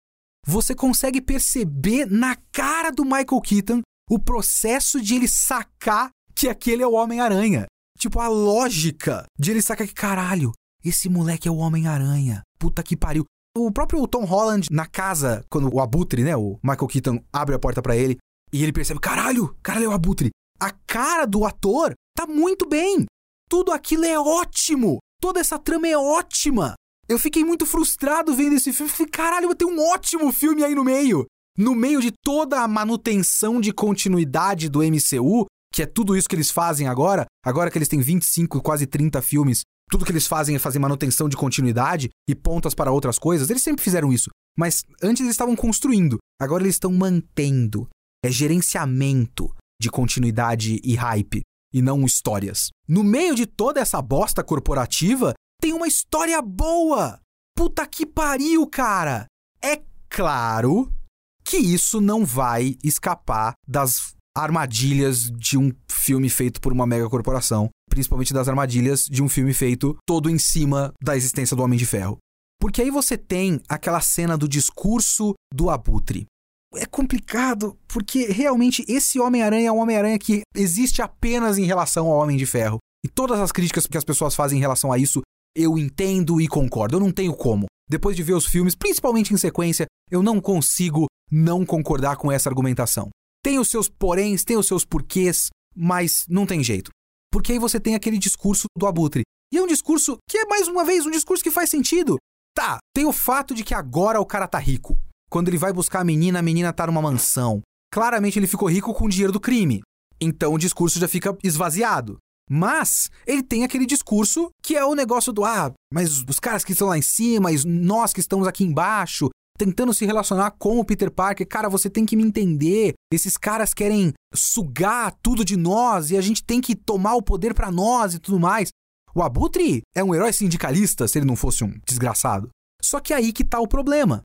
Você consegue perceber na cara do Michael Keaton o processo de ele sacar que aquele é o Homem-Aranha. Tipo, a lógica de ele sacar que, caralho, esse moleque é o Homem-Aranha. Puta que pariu. O próprio Tom Holland, na casa, quando o Abutre, né, o Michael Keaton abre a porta para ele, e ele percebe, caralho, caralho é o Abutre. A cara do ator tá muito bem. Tudo aquilo é ótimo. Toda essa trama é ótima. Eu fiquei muito frustrado vendo esse filme. Falei, caralho, vai ter um ótimo filme aí no meio. No meio de toda a manutenção de continuidade do MCU, que é tudo isso que eles fazem agora, agora que eles têm 25, quase 30 filmes, tudo que eles fazem é fazer manutenção de continuidade e pontas para outras coisas, eles sempre fizeram isso. Mas antes eles estavam construindo, agora eles estão mantendo. É gerenciamento de continuidade e hype, e não histórias. No meio de toda essa bosta corporativa, tem uma história boa! Puta que pariu, cara! É claro que isso não vai escapar das armadilhas de um filme feito por uma mega corporação, principalmente das armadilhas de um filme feito todo em cima da existência do Homem de Ferro. Porque aí você tem aquela cena do discurso do Abutre. É complicado, porque realmente esse Homem-Aranha é um Homem-Aranha que existe apenas em relação ao Homem de Ferro. E todas as críticas que as pessoas fazem em relação a isso, eu entendo e concordo. Eu não tenho como. Depois de ver os filmes, principalmente em sequência, eu não consigo não concordar com essa argumentação. Tem os seus poréns, tem os seus porquês, mas não tem jeito. Porque aí você tem aquele discurso do Abutre. E é um discurso que é, mais uma vez, um discurso que faz sentido. Tá, tem o fato de que agora o cara tá rico. Quando ele vai buscar a menina, a menina tá numa mansão. Claramente ele ficou rico com o dinheiro do crime. Então o discurso já fica esvaziado. Mas ele tem aquele discurso que é o negócio do ah, mas os caras que estão lá em cima, nós que estamos aqui embaixo, tentando se relacionar com o Peter Parker. Cara, você tem que me entender. Esses caras querem sugar tudo de nós e a gente tem que tomar o poder para nós e tudo mais. O Abutre é um herói sindicalista se ele não fosse um desgraçado. Só que aí que tá o problema.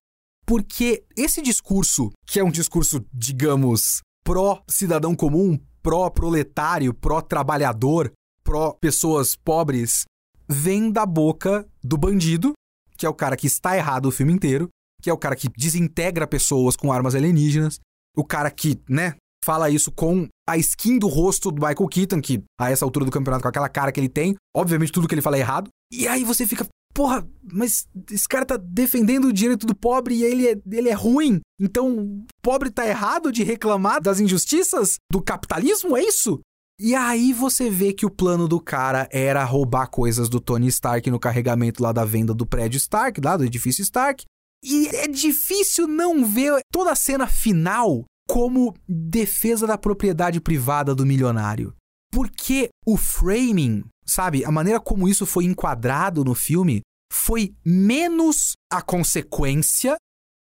Porque esse discurso, que é um discurso, digamos, pró-cidadão comum, pró-proletário, pró-trabalhador, pró-pessoas pobres, vem da boca do bandido, que é o cara que está errado o filme inteiro, que é o cara que desintegra pessoas com armas alienígenas, o cara que, né, fala isso com a skin do rosto do Michael Keaton, que a essa altura do campeonato, com aquela cara que ele tem, obviamente tudo que ele fala é errado. E aí você fica, porra, mas esse cara tá defendendo o direito do pobre e ele é, ele é ruim. Então, o pobre tá errado de reclamar das injustiças do capitalismo, é isso? E aí você vê que o plano do cara era roubar coisas do Tony Stark no carregamento lá da venda do prédio Stark, lá do edifício Stark. E é difícil não ver toda a cena final como defesa da propriedade privada do milionário. Porque o framing, sabe, a maneira como isso foi enquadrado no filme foi menos a consequência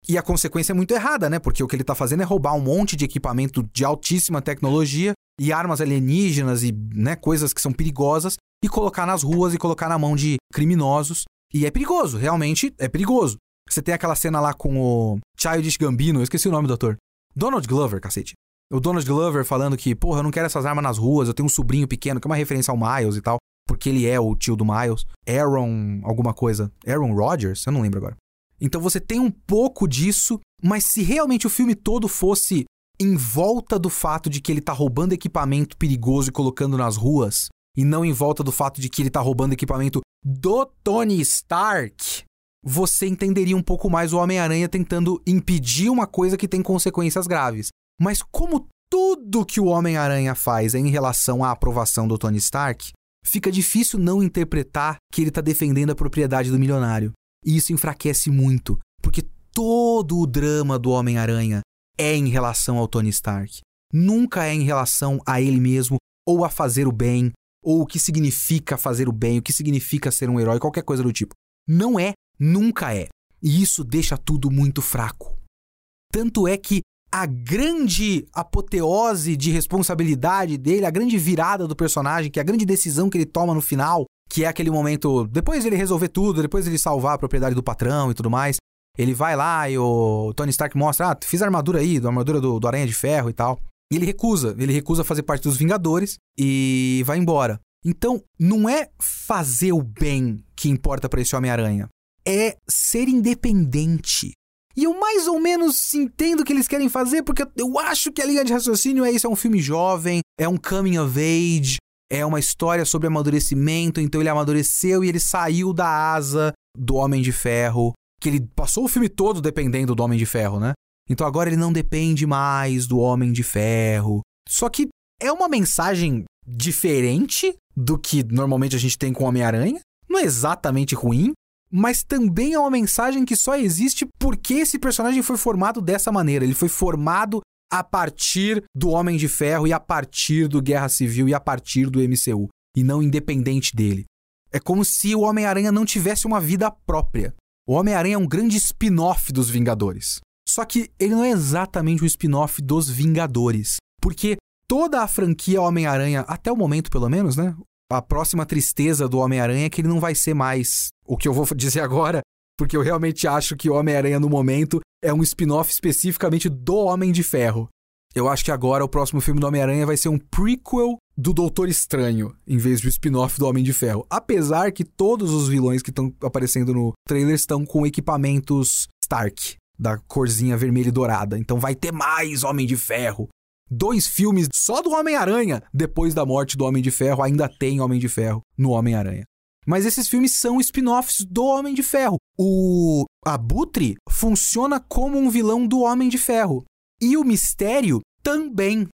e a consequência é muito errada, né? Porque o que ele tá fazendo é roubar um monte de equipamento de altíssima tecnologia e armas alienígenas e, né, coisas que são perigosas e colocar nas ruas e colocar na mão de criminosos. E é perigoso, realmente é perigoso. Você tem aquela cena lá com o Childish Gambino, eu esqueci o nome do ator. Donald Glover, cacete. O Donald Glover falando que, porra, eu não quero essas armas nas ruas, eu tenho um sobrinho pequeno, que é uma referência ao Miles e tal, porque ele é o tio do Miles. Aaron, alguma coisa. Aaron Rodgers? Eu não lembro agora. Então você tem um pouco disso, mas se realmente o filme todo fosse em volta do fato de que ele tá roubando equipamento perigoso e colocando nas ruas, e não em volta do fato de que ele tá roubando equipamento do Tony Stark, você entenderia um pouco mais o Homem-Aranha tentando impedir uma coisa que tem consequências graves. Mas como tudo que o Homem-Aranha faz é em relação à aprovação do Tony Stark, fica difícil não interpretar que ele está defendendo a propriedade do milionário. E isso enfraquece muito, porque todo o drama do Homem-Aranha é em relação ao Tony Stark. Nunca é em relação a ele mesmo ou a fazer o bem, ou o que significa fazer o bem, o que significa ser um herói, qualquer coisa do tipo. Não é Nunca é. E isso deixa tudo muito fraco. Tanto é que a grande apoteose de responsabilidade dele, a grande virada do personagem, que é a grande decisão que ele toma no final, que é aquele momento, depois ele resolver tudo, depois ele salvar a propriedade do patrão e tudo mais, ele vai lá e o Tony Stark mostra, ah, fiz a armadura aí, a armadura do, do Aranha de Ferro e tal. E ele recusa, ele recusa fazer parte dos Vingadores e vai embora. Então, não é fazer o bem que importa para esse Homem-Aranha é ser independente. E eu mais ou menos entendo o que eles querem fazer, porque eu acho que a linha de raciocínio é isso: é um filme jovem, é um coming of age, é uma história sobre amadurecimento. Então ele amadureceu e ele saiu da asa do Homem de Ferro, que ele passou o filme todo dependendo do Homem de Ferro, né? Então agora ele não depende mais do Homem de Ferro. Só que é uma mensagem diferente do que normalmente a gente tem com Homem-Aranha. Não é exatamente ruim, mas também é uma mensagem que só existe porque esse personagem foi formado dessa maneira. Ele foi formado a partir do Homem de Ferro e a partir do Guerra Civil e a partir do MCU, e não independente dele. É como se o Homem-Aranha não tivesse uma vida própria. O Homem-Aranha é um grande spin-off dos Vingadores. Só que ele não é exatamente um spin-off dos Vingadores, porque toda a franquia Homem-Aranha, até o momento pelo menos, né? A próxima tristeza do Homem-Aranha é que ele não vai ser mais o que eu vou dizer agora, porque eu realmente acho que o Homem-Aranha no momento é um spin-off especificamente do Homem de Ferro. Eu acho que agora o próximo filme do Homem-Aranha vai ser um prequel do Doutor Estranho, em vez de um spin-off do Homem de Ferro. Apesar que todos os vilões que estão aparecendo no trailer estão com equipamentos Stark, da corzinha vermelha e dourada. Então vai ter mais Homem de Ferro. Dois filmes só do Homem-Aranha depois da morte do Homem de Ferro, ainda tem Homem de Ferro no Homem-Aranha. Mas esses filmes são spin-offs do Homem de Ferro. O Abutre funciona como um vilão do Homem de Ferro. E o Mistério também.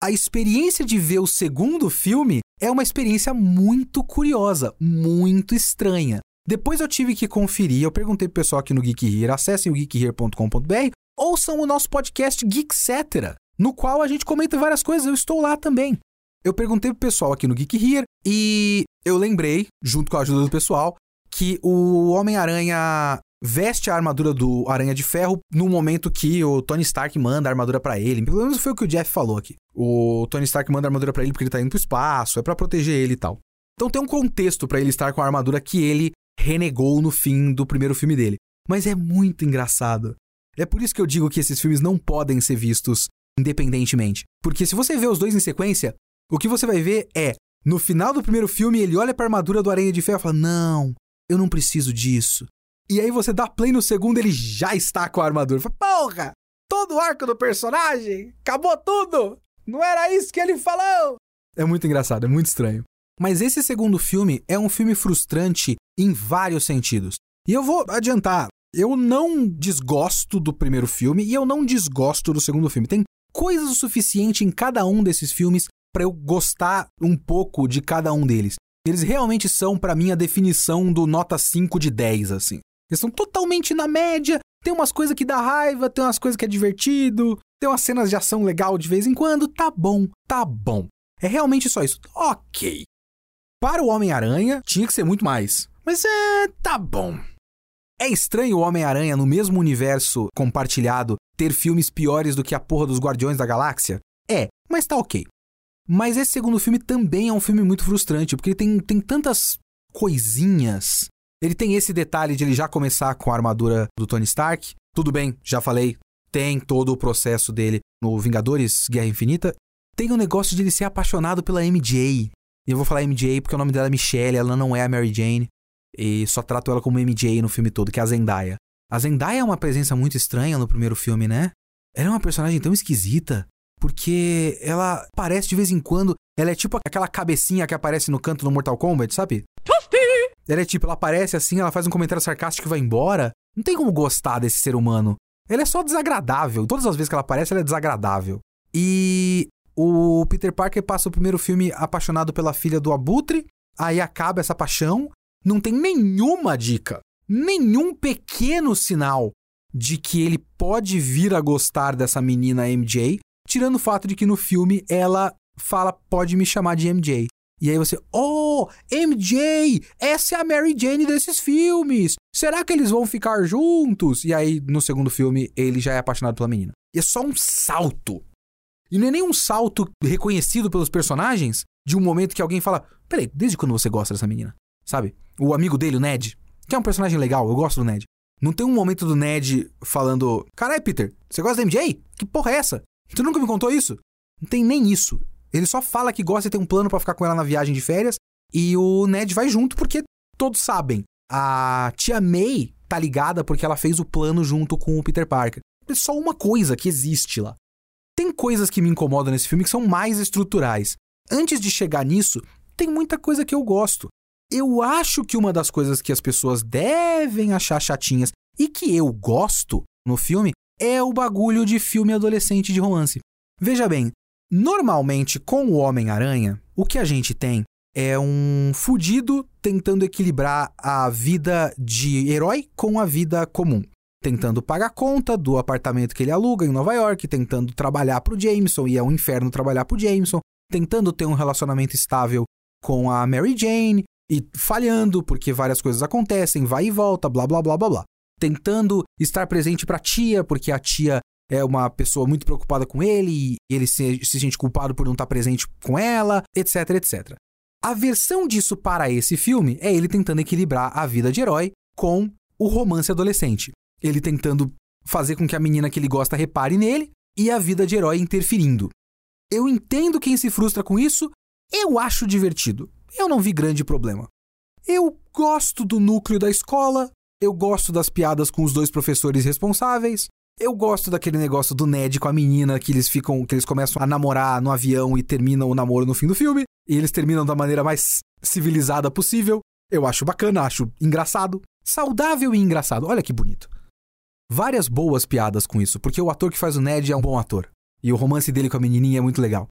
A experiência de ver o segundo filme é uma experiência muito curiosa, muito estranha. Depois eu tive que conferir, eu perguntei pro pessoal aqui no Geek Here, acessem o geekhere.com.br, ouçam o nosso podcast Geekcetera, no qual a gente comenta várias coisas, eu estou lá também. Eu perguntei pro pessoal aqui no Geek Here e eu lembrei, junto com a ajuda do pessoal, que o Homem-Aranha veste a armadura do Aranha de Ferro no momento que o Tony Stark manda a armadura para ele. Pelo menos foi o que o Jeff falou aqui. O Tony Stark manda a armadura para ele porque ele tá indo pro espaço, é para proteger ele e tal. Então tem um contexto para ele estar com a armadura que ele renegou no fim do primeiro filme dele. Mas é muito engraçado. É por isso que eu digo que esses filmes não podem ser vistos independentemente. Porque se você vê os dois em sequência, o que você vai ver é, no final do primeiro filme, ele olha pra armadura do Aranha de Ferro e fala: Não, eu não preciso disso. E aí você dá play no segundo, ele já está com a armadura. Fala, Porra! Todo o arco do personagem! Acabou tudo! Não era isso que ele falou! É muito engraçado, é muito estranho. Mas esse segundo filme é um filme frustrante em vários sentidos. E eu vou adiantar, eu não desgosto do primeiro filme e eu não desgosto do segundo filme. Tem coisas o suficiente em cada um desses filmes para eu gostar um pouco de cada um deles. Eles realmente são, para mim, a definição do nota 5 de 10, assim. Eles são totalmente na média, tem umas coisas que dá raiva, tem umas coisas que é divertido, tem umas cenas de ação legal de vez em quando, tá bom, tá bom. É realmente só isso. Ok. Para o Homem-Aranha, tinha que ser muito mais. Mas é. tá bom. É estranho o Homem-Aranha no mesmo universo compartilhado ter filmes piores do que a porra dos Guardiões da Galáxia? É, mas tá ok. Mas esse segundo filme também é um filme muito frustrante, porque ele tem, tem tantas coisinhas. Ele tem esse detalhe de ele já começar com a armadura do Tony Stark. Tudo bem, já falei, tem todo o processo dele no Vingadores Guerra Infinita. Tem o negócio de ele ser apaixonado pela MJ. E eu vou falar MJ porque o nome dela é Michelle, ela não é a Mary Jane. E só trato ela como MJ no filme todo, que é a Zendaya. A Zendaya é uma presença muito estranha no primeiro filme, né? Ela é uma personagem tão esquisita. Porque ela aparece de vez em quando. Ela é tipo aquela cabecinha que aparece no canto no Mortal Kombat, sabe? Ela é tipo, ela aparece assim, ela faz um comentário sarcástico e vai embora. Não tem como gostar desse ser humano. Ela é só desagradável. Todas as vezes que ela aparece, ela é desagradável. E o Peter Parker passa o primeiro filme apaixonado pela filha do Abutre. Aí acaba essa paixão. Não tem nenhuma dica, nenhum pequeno sinal de que ele pode vir a gostar dessa menina MJ, tirando o fato de que no filme ela fala pode me chamar de MJ. E aí você, oh, MJ, essa é a Mary Jane desses filmes. Será que eles vão ficar juntos? E aí no segundo filme ele já é apaixonado pela menina. E é só um salto. E não é nem um salto reconhecido pelos personagens de um momento que alguém fala: Peraí, desde quando você gosta dessa menina? Sabe? O amigo dele, o Ned, que é um personagem legal, eu gosto do Ned. Não tem um momento do Ned falando: Caralho, Peter, você gosta da MJ? Que porra é essa? Tu nunca me contou isso? Não tem nem isso. Ele só fala que gosta e tem um plano para ficar com ela na viagem de férias. E o Ned vai junto porque todos sabem. A tia May tá ligada porque ela fez o plano junto com o Peter Parker. É só uma coisa que existe lá. Tem coisas que me incomodam nesse filme que são mais estruturais. Antes de chegar nisso, tem muita coisa que eu gosto. Eu acho que uma das coisas que as pessoas devem achar chatinhas e que eu gosto no filme é o bagulho de filme adolescente de romance. Veja bem, normalmente com o Homem-Aranha, o que a gente tem é um fudido tentando equilibrar a vida de herói com a vida comum. Tentando pagar conta do apartamento que ele aluga em Nova York, tentando trabalhar pro Jameson, e é um inferno trabalhar pro Jameson, tentando ter um relacionamento estável com a Mary Jane, e falhando porque várias coisas acontecem, vai e volta, blá blá blá blá blá. Tentando estar presente para a tia, porque a tia é uma pessoa muito preocupada com ele e ele se, se sente culpado por não estar presente com ela, etc, etc. A versão disso para esse filme é ele tentando equilibrar a vida de herói com o romance adolescente. Ele tentando fazer com que a menina que ele gosta repare nele e a vida de herói interferindo. Eu entendo quem se frustra com isso, eu acho divertido eu não vi grande problema. Eu gosto do núcleo da escola, Eu gosto das piadas com os dois professores responsáveis. Eu gosto daquele negócio do Ned com a menina que eles ficam, que eles começam a namorar no avião e terminam o namoro no fim do filme. E eles terminam da maneira mais civilizada possível. Eu acho bacana, acho engraçado. Saudável e engraçado. Olha que bonito. Várias boas piadas com isso, porque o ator que faz o Ned é um bom ator. E o romance dele com a menininha é muito legal.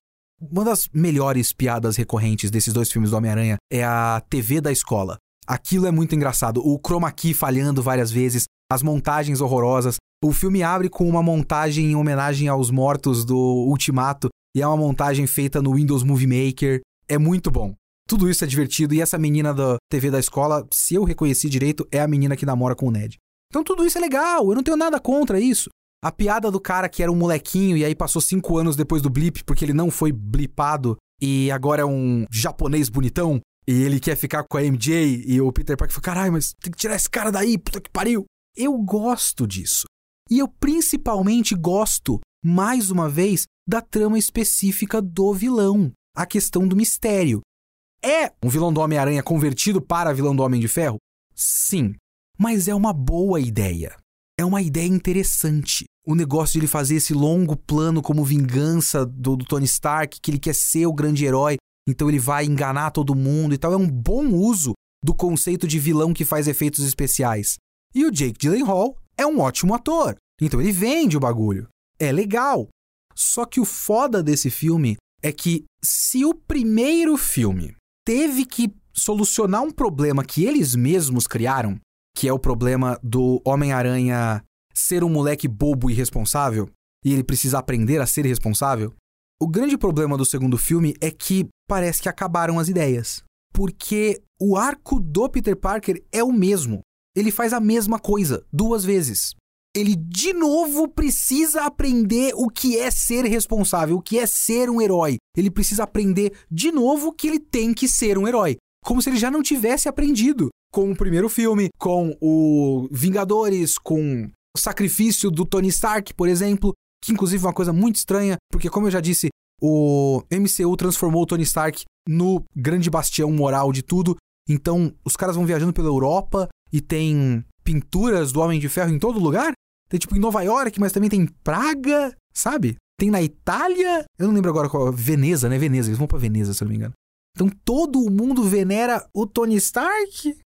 Uma das melhores piadas recorrentes desses dois filmes do Homem-Aranha é a TV da escola. Aquilo é muito engraçado. O chroma key falhando várias vezes, as montagens horrorosas. O filme abre com uma montagem em homenagem aos mortos do Ultimato e é uma montagem feita no Windows Movie Maker. É muito bom. Tudo isso é divertido e essa menina da TV da escola, se eu reconheci direito, é a menina que namora com o Ned. Então tudo isso é legal, eu não tenho nada contra isso. A piada do cara que era um molequinho e aí passou cinco anos depois do blip porque ele não foi blipado e agora é um japonês bonitão e ele quer ficar com a MJ e o Peter Parker fala: caralho, mas tem que tirar esse cara daí, puta que pariu. Eu gosto disso. E eu principalmente gosto, mais uma vez, da trama específica do vilão, a questão do mistério. É um vilão do Homem-Aranha convertido para vilão do Homem de Ferro? Sim. Mas é uma boa ideia. É uma ideia interessante o negócio de ele fazer esse longo plano como vingança do, do, Tony Stark, que ele quer ser o grande herói, então ele vai enganar todo mundo e tal. É um bom uso do conceito de vilão que faz efeitos especiais. E o Jake Gyllenhaal é um ótimo ator, então ele vende o bagulho. É legal. Só que o foda desse filme é que se o primeiro filme teve que solucionar um problema que eles mesmos criaram, que é o problema do Homem-Aranha ser um moleque bobo e irresponsável, e ele precisa aprender a ser responsável, o grande problema do segundo filme é que parece que acabaram as ideias. Porque o arco do Peter Parker é o mesmo. Ele faz a mesma coisa duas vezes. Ele de novo precisa aprender o que é ser responsável, o que é ser um herói. Ele precisa aprender de novo que ele tem que ser um herói. Como se ele já não tivesse aprendido com o primeiro filme, com o Vingadores, com o sacrifício do Tony Stark, por exemplo, que inclusive é uma coisa muito estranha, porque como eu já disse, o MCU transformou o Tony Stark no grande bastião moral de tudo. Então, os caras vão viajando pela Europa e tem pinturas do Homem de Ferro em todo lugar. Tem tipo em Nova York, mas também tem Praga, sabe? Tem na Itália, eu não lembro agora qual, Veneza, né? Veneza, eles vão para Veneza, se eu não me engano. Então todo mundo venera o Tony Stark.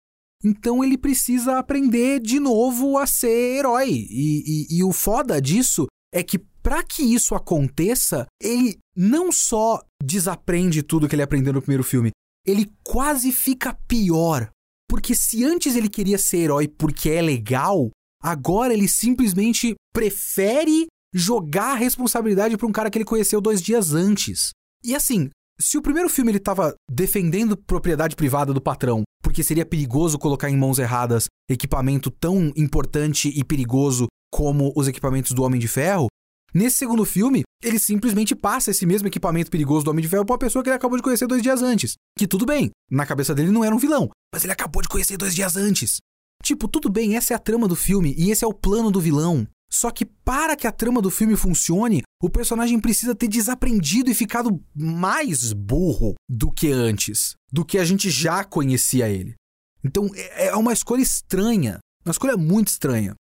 Então ele precisa aprender de novo a ser herói. E, e, e o foda disso é que para que isso aconteça, ele não só desaprende tudo que ele aprendeu no primeiro filme, ele quase fica pior. Porque se antes ele queria ser herói porque é legal, agora ele simplesmente prefere jogar a responsabilidade para um cara que ele conheceu dois dias antes. E assim, se o primeiro filme ele estava defendendo propriedade privada do patrão, porque seria perigoso colocar em mãos erradas equipamento tão importante e perigoso como os equipamentos do Homem de Ferro, nesse segundo filme, ele simplesmente passa esse mesmo equipamento perigoso do Homem de Ferro para uma pessoa que ele acabou de conhecer dois dias antes. Que tudo bem, na cabeça dele não era um vilão, mas ele acabou de conhecer dois dias antes. Tipo, tudo bem, essa é a trama do filme e esse é o plano do vilão. Só que para que a trama do filme funcione, o personagem precisa ter desaprendido e ficado mais burro do que antes, do que a gente já conhecia ele. Então é, é uma escolha estranha, uma escolha muito estranha.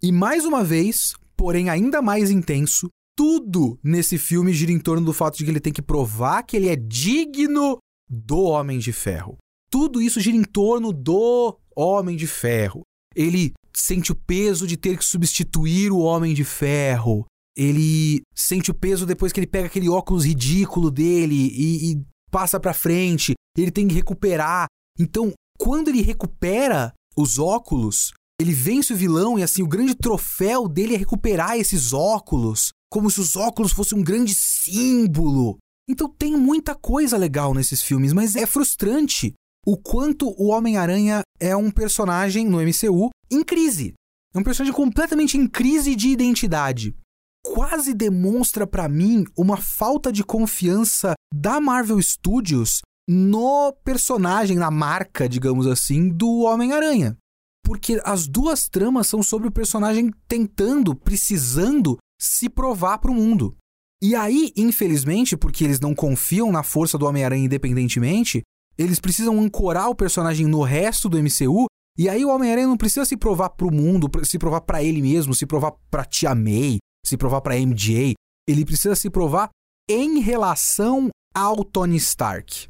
E mais uma vez, porém ainda mais intenso, tudo nesse filme gira em torno do fato de que ele tem que provar que ele é digno do Homem de Ferro. Tudo isso gira em torno do Homem de Ferro. Ele sente o peso de ter que substituir o Homem de Ferro. Ele sente o peso depois que ele pega aquele óculos ridículo dele e, e passa pra frente. Ele tem que recuperar. Então, quando ele recupera os óculos, ele vence o vilão e assim, o grande troféu dele é recuperar esses óculos. Como se os óculos fossem um grande símbolo. Então tem muita coisa legal nesses filmes, mas é frustrante o quanto o Homem-Aranha é um personagem no MCU em crise. É um personagem completamente em crise de identidade. Quase demonstra para mim uma falta de confiança da Marvel Studios no personagem, na marca, digamos assim, do Homem-Aranha. Porque as duas tramas são sobre o personagem tentando, precisando se provar para o mundo. E aí, infelizmente, porque eles não confiam na força do Homem-Aranha independentemente, eles precisam ancorar o personagem no resto do MCU E aí o Homem-Aranha não precisa se provar pro mundo, se provar para ele mesmo, se provar pra Tia May, se provar pra MJ. Ele precisa se provar em relação ao Tony Stark.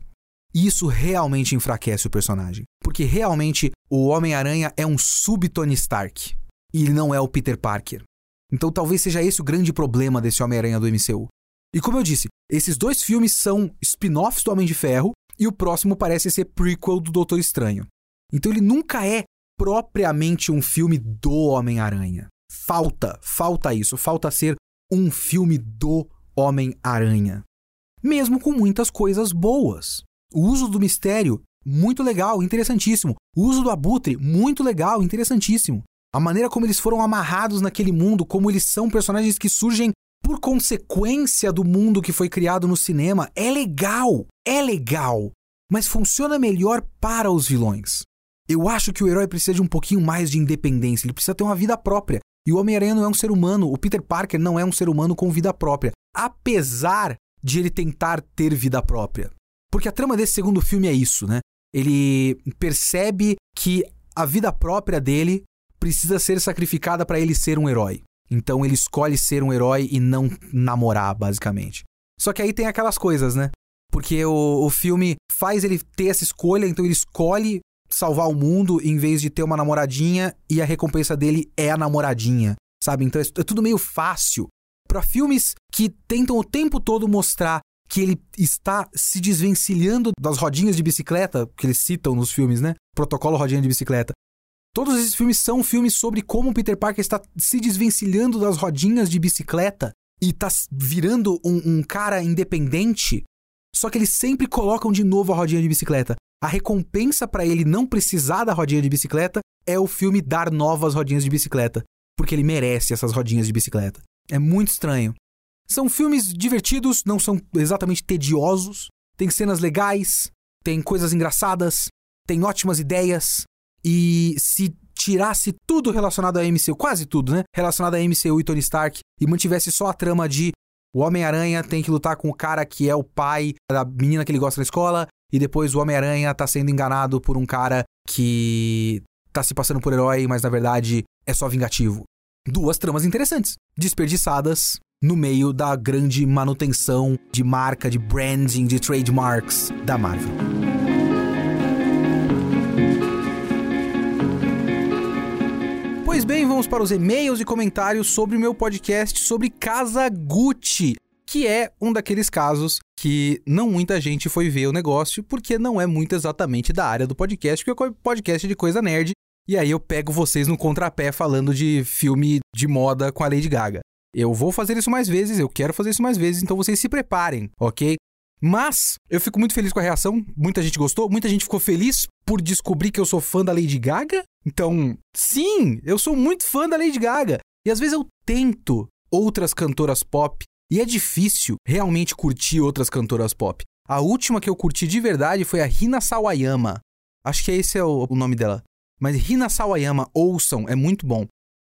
Isso realmente enfraquece o personagem. Porque realmente o Homem-Aranha é um sub-Tony Stark. E ele não é o Peter Parker. Então talvez seja esse o grande problema desse Homem-Aranha do MCU. E como eu disse, esses dois filmes são spin-offs do Homem de Ferro e o próximo parece ser prequel do Doutor Estranho. Então ele nunca é propriamente um filme do Homem-Aranha. Falta, falta isso, falta ser um filme do Homem-Aranha. Mesmo com muitas coisas boas. O uso do mistério, muito legal, interessantíssimo. O uso do abutre, muito legal, interessantíssimo. A maneira como eles foram amarrados naquele mundo, como eles são personagens que surgem por consequência do mundo que foi criado no cinema, é legal, é legal. Mas funciona melhor para os vilões. Eu acho que o herói precisa de um pouquinho mais de independência, ele precisa ter uma vida própria. E o Homem-Aranha não é um ser humano, o Peter Parker não é um ser humano com vida própria, apesar de ele tentar ter vida própria. Porque a trama desse segundo filme é isso, né? Ele percebe que a vida própria dele precisa ser sacrificada para ele ser um herói. Então ele escolhe ser um herói e não namorar, basicamente. Só que aí tem aquelas coisas, né? Porque o, o filme faz ele ter essa escolha, então ele escolhe salvar o mundo em vez de ter uma namoradinha e a recompensa dele é a namoradinha, sabe? Então é, é tudo meio fácil. Para filmes que tentam o tempo todo mostrar que ele está se desvencilhando das rodinhas de bicicleta, que eles citam nos filmes, né? Protocolo rodinha de bicicleta. Todos esses filmes são filmes sobre como Peter Parker está se desvencilhando das rodinhas de bicicleta e está virando um, um cara independente. Só que eles sempre colocam de novo a rodinha de bicicleta. A recompensa para ele não precisar da rodinha de bicicleta é o filme dar novas rodinhas de bicicleta, porque ele merece essas rodinhas de bicicleta. É muito estranho. São filmes divertidos, não são exatamente tediosos. Tem cenas legais, tem coisas engraçadas, tem ótimas ideias. E se tirasse tudo relacionado a MCU, quase tudo, né? Relacionado a MCU e Tony Stark, e mantivesse só a trama de o Homem-Aranha tem que lutar com o cara que é o pai da menina que ele gosta na escola, e depois o Homem-Aranha tá sendo enganado por um cara que tá se passando por herói, mas na verdade é só vingativo. Duas tramas interessantes, desperdiçadas no meio da grande manutenção de marca, de branding, de trademarks da Marvel. Pois bem, vamos para os e-mails e comentários sobre o meu podcast sobre Casa Gucci, que é um daqueles casos que não muita gente foi ver o negócio, porque não é muito exatamente da área do podcast, porque é podcast de coisa nerd, e aí eu pego vocês no contrapé falando de filme de moda com a Lady Gaga. Eu vou fazer isso mais vezes, eu quero fazer isso mais vezes, então vocês se preparem, ok? Mas eu fico muito feliz com a reação. Muita gente gostou, muita gente ficou feliz por descobrir que eu sou fã da Lady Gaga. Então, sim, eu sou muito fã da Lady Gaga. E às vezes eu tento outras cantoras pop e é difícil realmente curtir outras cantoras pop. A última que eu curti de verdade foi a Rina Sawayama. Acho que esse é o nome dela. Mas Rina Sawayama, ouçam, é muito bom.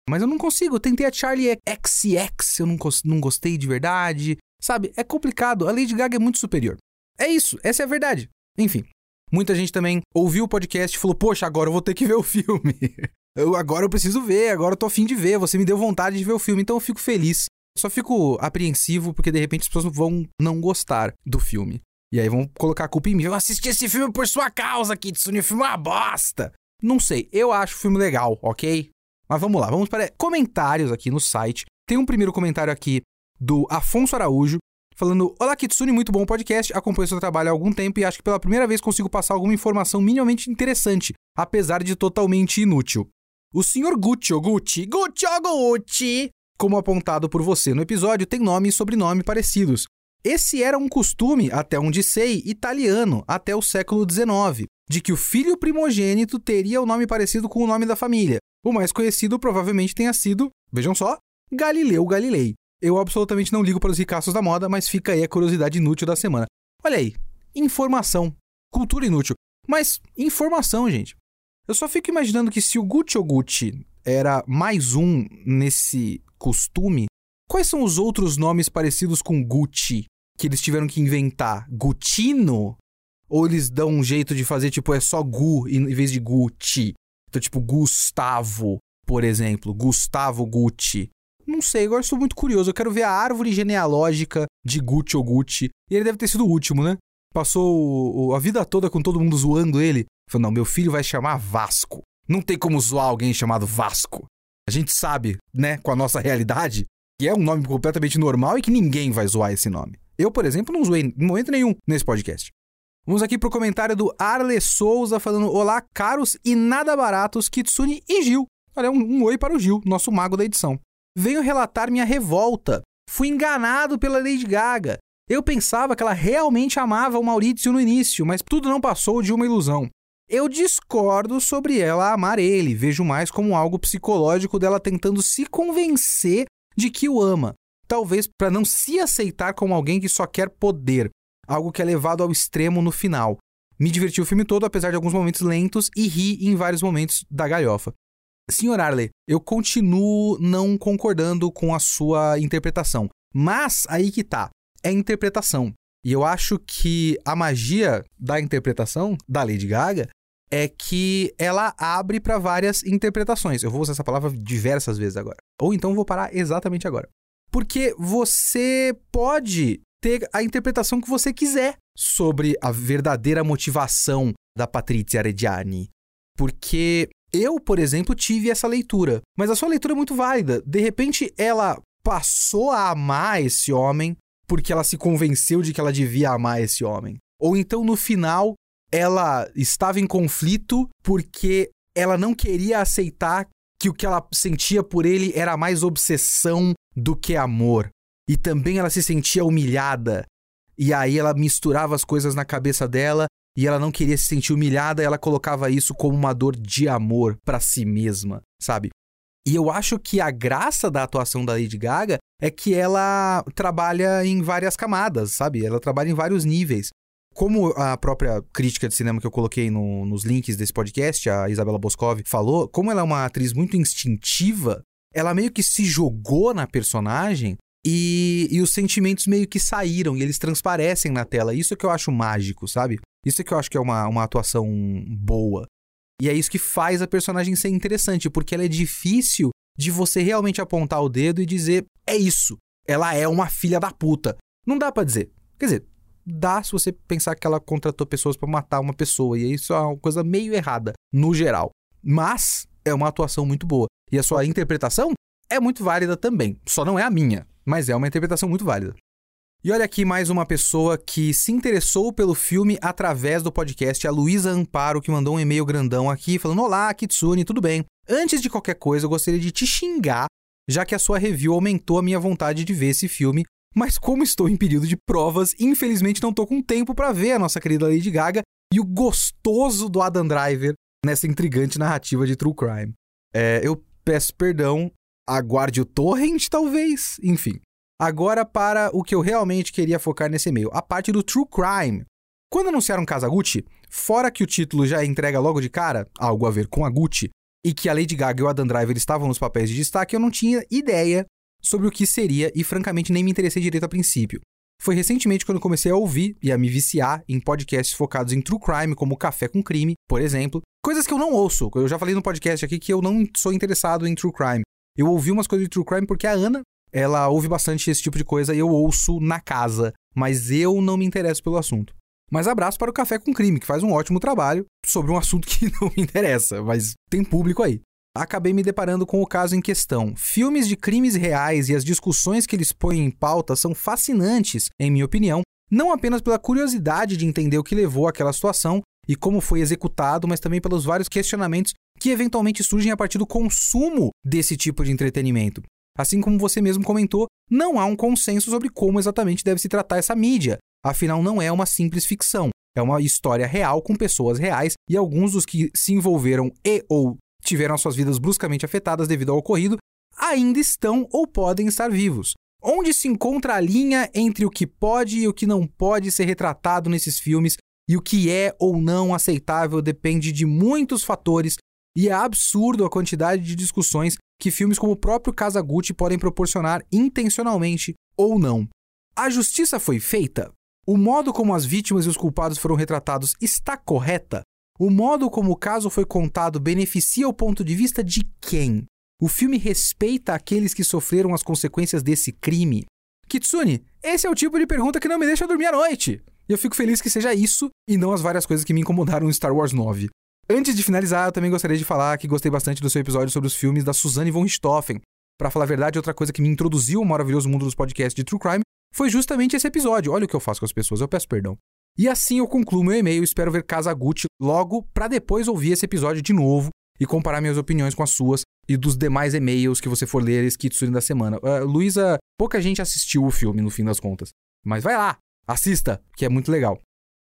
Mas eu não consigo. Eu tentei a Charlie XX, eu não, não gostei de verdade. Sabe, é complicado. A Lady Gaga é muito superior. É isso, essa é a verdade. Enfim, muita gente também ouviu o podcast e falou: Poxa, agora eu vou ter que ver o filme. eu, agora eu preciso ver, agora eu tô afim de ver. Você me deu vontade de ver o filme, então eu fico feliz. Só fico apreensivo porque de repente as pessoas vão não gostar do filme. E aí vão colocar a culpa em mim. Eu assisti esse filme por sua causa, Kitsune. O filme é uma bosta. Não sei, eu acho o filme legal, ok? Mas vamos lá, vamos para comentários aqui no site. Tem um primeiro comentário aqui do Afonso Araújo, falando: Olá, Kitsune, muito bom podcast. Acompanho seu trabalho há algum tempo e acho que pela primeira vez consigo passar alguma informação minimamente interessante, apesar de totalmente inútil. O Sr. Gucci, Gucci, Gucci, Gucci, como apontado por você no episódio, tem nome e sobrenome parecidos. Esse era um costume, até onde sei, italiano, até o século XIX, de que o filho primogênito teria o nome parecido com o nome da família. O mais conhecido provavelmente tenha sido, vejam só, Galileu Galilei. Eu absolutamente não ligo para os ricaços da moda, mas fica aí a curiosidade inútil da semana. Olha aí, informação. Cultura inútil. Mas informação, gente. Eu só fico imaginando que se o Gucci Gucci era mais um nesse costume, quais são os outros nomes parecidos com Gucci que eles tiveram que inventar? Gutino? Ou eles dão um jeito de fazer tipo é só Gu em vez de Gucci? Então, tipo, Gustavo, por exemplo, Gustavo Gucci. Não sei, agora estou muito curioso. Eu quero ver a árvore genealógica de Gucci ou Gucci. E ele deve ter sido o último, né? Passou a vida toda com todo mundo zoando ele. Falou: não, meu filho vai chamar Vasco. Não tem como zoar alguém chamado Vasco. A gente sabe, né, com a nossa realidade, que é um nome completamente normal e que ninguém vai zoar esse nome. Eu, por exemplo, não zoei em momento nenhum nesse podcast. Vamos aqui pro comentário do Arle Souza falando: Olá, caros e nada baratos, Kitsune e Gil. Olha, um, um oi para o Gil, nosso mago da edição. Venho relatar minha revolta. Fui enganado pela Lady Gaga. Eu pensava que ela realmente amava o Maurício no início, mas tudo não passou de uma ilusão. Eu discordo sobre ela amar ele, vejo mais como algo psicológico dela tentando se convencer de que o ama. Talvez para não se aceitar como alguém que só quer poder, algo que é levado ao extremo no final. Me diverti o filme todo, apesar de alguns momentos lentos, e ri em vários momentos da galhofa. Senhor Arley, eu continuo não concordando com a sua interpretação. Mas aí que tá. É interpretação. E eu acho que a magia da interpretação da Lady Gaga é que ela abre para várias interpretações. Eu vou usar essa palavra diversas vezes agora. Ou então vou parar exatamente agora. Porque você pode ter a interpretação que você quiser sobre a verdadeira motivação da Patrizia Reggiani. Porque eu, por exemplo, tive essa leitura. Mas a sua leitura é muito válida. De repente, ela passou a amar esse homem porque ela se convenceu de que ela devia amar esse homem. Ou então, no final, ela estava em conflito porque ela não queria aceitar que o que ela sentia por ele era mais obsessão do que amor. E também ela se sentia humilhada. E aí ela misturava as coisas na cabeça dela e ela não queria se sentir humilhada, ela colocava isso como uma dor de amor para si mesma, sabe? E eu acho que a graça da atuação da Lady Gaga é que ela trabalha em várias camadas, sabe? Ela trabalha em vários níveis. Como a própria crítica de cinema que eu coloquei no, nos links desse podcast, a Isabela Boscov, falou, como ela é uma atriz muito instintiva, ela meio que se jogou na personagem e, e os sentimentos meio que saíram e eles transparecem na tela. Isso é que eu acho mágico, sabe? Isso é que eu acho que é uma, uma atuação boa. E é isso que faz a personagem ser interessante, porque ela é difícil de você realmente apontar o dedo e dizer: é isso, ela é uma filha da puta. Não dá para dizer. Quer dizer, dá se você pensar que ela contratou pessoas para matar uma pessoa, e isso é uma coisa meio errada, no geral. Mas é uma atuação muito boa. E a sua interpretação é muito válida também. Só não é a minha mas é uma interpretação muito válida. E olha aqui mais uma pessoa que se interessou pelo filme através do podcast, a Luísa Amparo, que mandou um e-mail grandão aqui falando: Olá, Kitsune, tudo bem? Antes de qualquer coisa, eu gostaria de te xingar, já que a sua review aumentou a minha vontade de ver esse filme. Mas como estou em período de provas, infelizmente não estou com tempo para ver a nossa querida Lady Gaga e o gostoso do Adam Driver nessa intrigante narrativa de true crime. É, eu peço perdão aguarde o torrent, talvez, enfim. Agora para o que eu realmente queria focar nesse e-mail, a parte do true crime. Quando anunciaram Casa Gucci, fora que o título já entrega logo de cara algo a ver com a Gucci, e que a Lady Gaga e o Adam Driver estavam nos papéis de destaque, eu não tinha ideia sobre o que seria e francamente nem me interessei direito a princípio. Foi recentemente quando comecei a ouvir e a me viciar em podcasts focados em true crime, como Café com Crime, por exemplo. Coisas que eu não ouço. Eu já falei no podcast aqui que eu não sou interessado em true crime. Eu ouvi umas coisas de true crime porque a Ana, ela ouve bastante esse tipo de coisa e eu ouço na casa, mas eu não me interesso pelo assunto. Mas abraço para o Café com Crime, que faz um ótimo trabalho sobre um assunto que não me interessa, mas tem público aí. Acabei me deparando com o caso em questão. Filmes de crimes reais e as discussões que eles põem em pauta são fascinantes, em minha opinião, não apenas pela curiosidade de entender o que levou àquela situação e como foi executado, mas também pelos vários questionamentos que eventualmente surgem a partir do consumo desse tipo de entretenimento. Assim como você mesmo comentou, não há um consenso sobre como exatamente deve se tratar essa mídia. Afinal, não é uma simples ficção. É uma história real com pessoas reais e alguns dos que se envolveram e ou tiveram suas vidas bruscamente afetadas devido ao ocorrido ainda estão ou podem estar vivos. Onde se encontra a linha entre o que pode e o que não pode ser retratado nesses filmes e o que é ou não aceitável depende de muitos fatores e é absurdo a quantidade de discussões que filmes como o próprio Kazaguchi podem proporcionar intencionalmente ou não. A justiça foi feita? O modo como as vítimas e os culpados foram retratados está correta? O modo como o caso foi contado beneficia o ponto de vista de quem? O filme respeita aqueles que sofreram as consequências desse crime? Kitsune, esse é o tipo de pergunta que não me deixa dormir à noite. E eu fico feliz que seja isso e não as várias coisas que me incomodaram no Star Wars 9. Antes de finalizar, eu também gostaria de falar que gostei bastante do seu episódio sobre os filmes da Suzanne von Richthofen. Para falar a verdade, outra coisa que me introduziu ao maravilhoso mundo dos podcasts de True Crime foi justamente esse episódio. Olha o que eu faço com as pessoas, eu peço perdão. E assim eu concluo meu e-mail, espero ver Kazaguchi logo para depois ouvir esse episódio de novo e comparar minhas opiniões com as suas e dos demais e-mails que você for ler esse da semana. Uh, Luísa, pouca gente assistiu o filme no fim das contas, mas vai lá, assista, que é muito legal.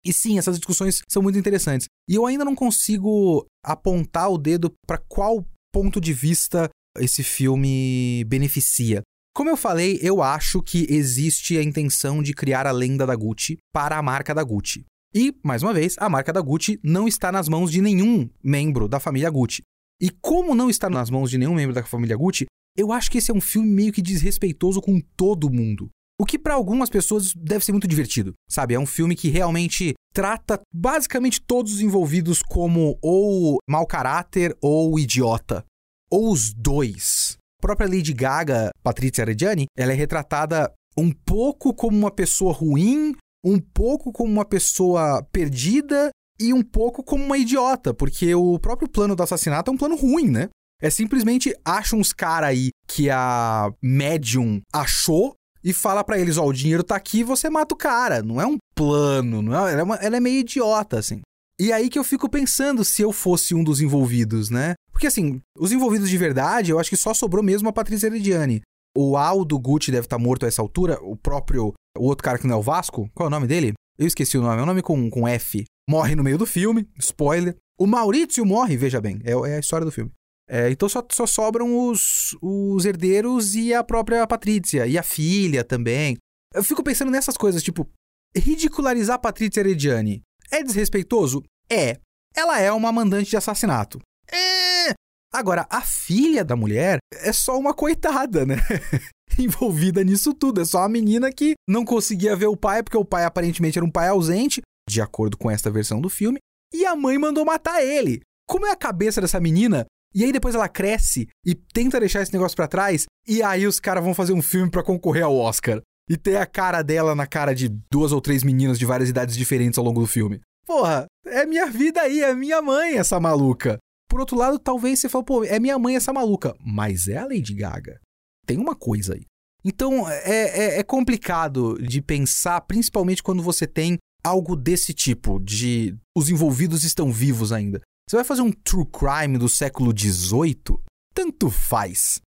E sim, essas discussões são muito interessantes. E eu ainda não consigo apontar o dedo para qual ponto de vista esse filme beneficia. Como eu falei, eu acho que existe a intenção de criar a lenda da Gucci para a marca da Gucci. E, mais uma vez, a marca da Gucci não está nas mãos de nenhum membro da família Gucci. E como não está nas mãos de nenhum membro da família Gucci, eu acho que esse é um filme meio que desrespeitoso com todo mundo. O que para algumas pessoas deve ser muito divertido, sabe? É um filme que realmente trata basicamente todos os envolvidos como ou mau caráter ou idiota. Ou os dois. A própria Lady Gaga, Patrizia Reggiani, ela é retratada um pouco como uma pessoa ruim, um pouco como uma pessoa perdida e um pouco como uma idiota, porque o próprio plano do assassinato é um plano ruim, né? É simplesmente acha uns cara aí que a médium achou e fala para eles: Ó, oh, o dinheiro tá aqui você mata o cara. Não é um plano, não é, ela, é uma, ela é meio idiota, assim. E aí que eu fico pensando se eu fosse um dos envolvidos, né? Porque assim, os envolvidos de verdade, eu acho que só sobrou mesmo a Patrícia Herediani. O Aldo Gucci deve estar tá morto a essa altura, o próprio. O outro cara que não é o Vasco, qual é o nome dele? Eu esqueci o nome, é um nome com, com F. Morre no meio do filme, spoiler. O Maurício morre, veja bem, é, é a história do filme. É, então só, só sobram os, os herdeiros e a própria Patrícia, e a filha também. Eu fico pensando nessas coisas, tipo, ridicularizar Patrícia Herediani é desrespeitoso? É. Ela é uma mandante de assassinato. É. Agora, a filha da mulher é só uma coitada, né? Envolvida nisso tudo. É só uma menina que não conseguia ver o pai, porque o pai aparentemente era um pai ausente, de acordo com esta versão do filme, e a mãe mandou matar ele. Como é a cabeça dessa menina e aí depois ela cresce e tenta deixar esse negócio para trás, e aí os caras vão fazer um filme para concorrer ao Oscar. E ter a cara dela na cara de duas ou três meninas de várias idades diferentes ao longo do filme. Porra, é minha vida aí, é minha mãe essa maluca. Por outro lado, talvez você fale, pô, é minha mãe essa maluca. Mas é a Lady Gaga. Tem uma coisa aí. Então é, é, é complicado de pensar, principalmente quando você tem algo desse tipo, de os envolvidos estão vivos ainda. Você vai fazer um true crime do século XVIII? Tanto faz.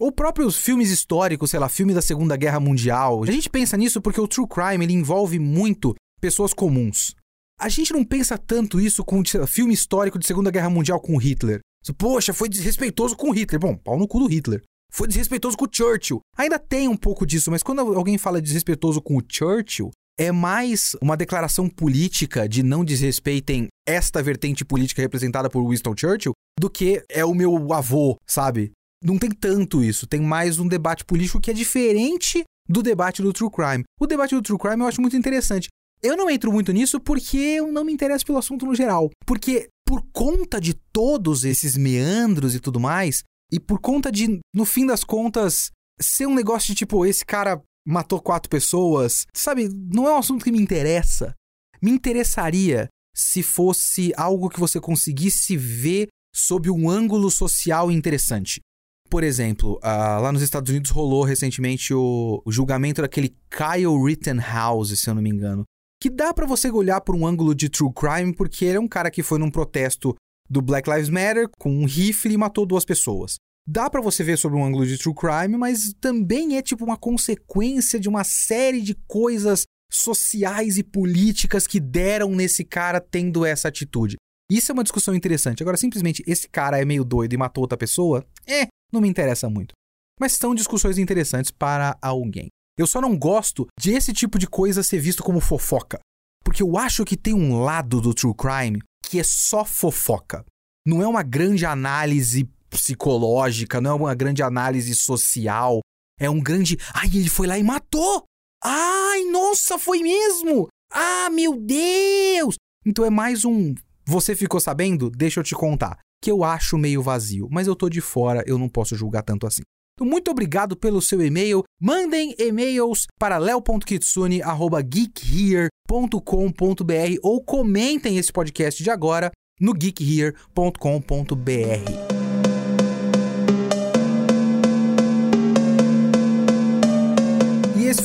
Ou próprios filmes históricos, sei lá, filme da Segunda Guerra Mundial. A gente pensa nisso porque o true crime ele envolve muito pessoas comuns. A gente não pensa tanto isso com filme histórico de Segunda Guerra Mundial com Hitler. Poxa, foi desrespeitoso com Hitler. Bom, pau no cu do Hitler. Foi desrespeitoso com o Churchill. Ainda tem um pouco disso, mas quando alguém fala desrespeitoso com o Churchill, é mais uma declaração política de não desrespeitem esta vertente política representada por Winston Churchill do que é o meu avô, sabe? Não tem tanto isso, tem mais um debate político que é diferente do debate do true crime. O debate do true crime eu acho muito interessante. Eu não entro muito nisso porque eu não me interesso pelo assunto no geral. Porque por conta de todos esses meandros e tudo mais, e por conta de, no fim das contas, ser um negócio de tipo, esse cara matou quatro pessoas. Sabe, não é um assunto que me interessa. Me interessaria se fosse algo que você conseguisse ver sob um ângulo social interessante. Por exemplo, uh, lá nos Estados Unidos rolou recentemente o, o, julgamento daquele Kyle Rittenhouse, se eu não me engano. Que dá para você olhar por um ângulo de true crime, porque ele é um cara que foi num protesto do Black Lives Matter com um rifle e matou duas pessoas dá para você ver sobre um ângulo de true crime, mas também é tipo uma consequência de uma série de coisas sociais e políticas que deram nesse cara tendo essa atitude. Isso é uma discussão interessante. Agora, simplesmente esse cara é meio doido e matou outra pessoa, é, não me interessa muito. Mas são discussões interessantes para alguém. Eu só não gosto de esse tipo de coisa ser visto como fofoca. Porque eu acho que tem um lado do true crime que é só fofoca. Não é uma grande análise psicológica, não é uma grande análise social. É um grande. Ai, ele foi lá e matou! Ai, nossa, foi mesmo! Ah, meu Deus! Então é mais um Você ficou sabendo? Deixa eu te contar. Que eu acho meio vazio, mas eu tô de fora, eu não posso julgar tanto assim. Então, muito obrigado pelo seu e-mail. Mandem e-mails para leo.kitsune.geekhere.com.br ou comentem esse podcast de agora no geekhere.com.br.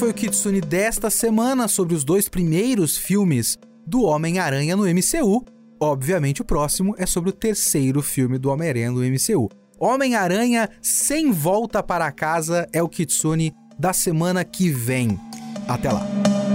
foi o Kitsune desta semana sobre os dois primeiros filmes do Homem-Aranha no MCU. Obviamente, o próximo é sobre o terceiro filme do Homem-Aranha no MCU. Homem-Aranha sem volta para casa é o Kitsune da semana que vem. Até lá!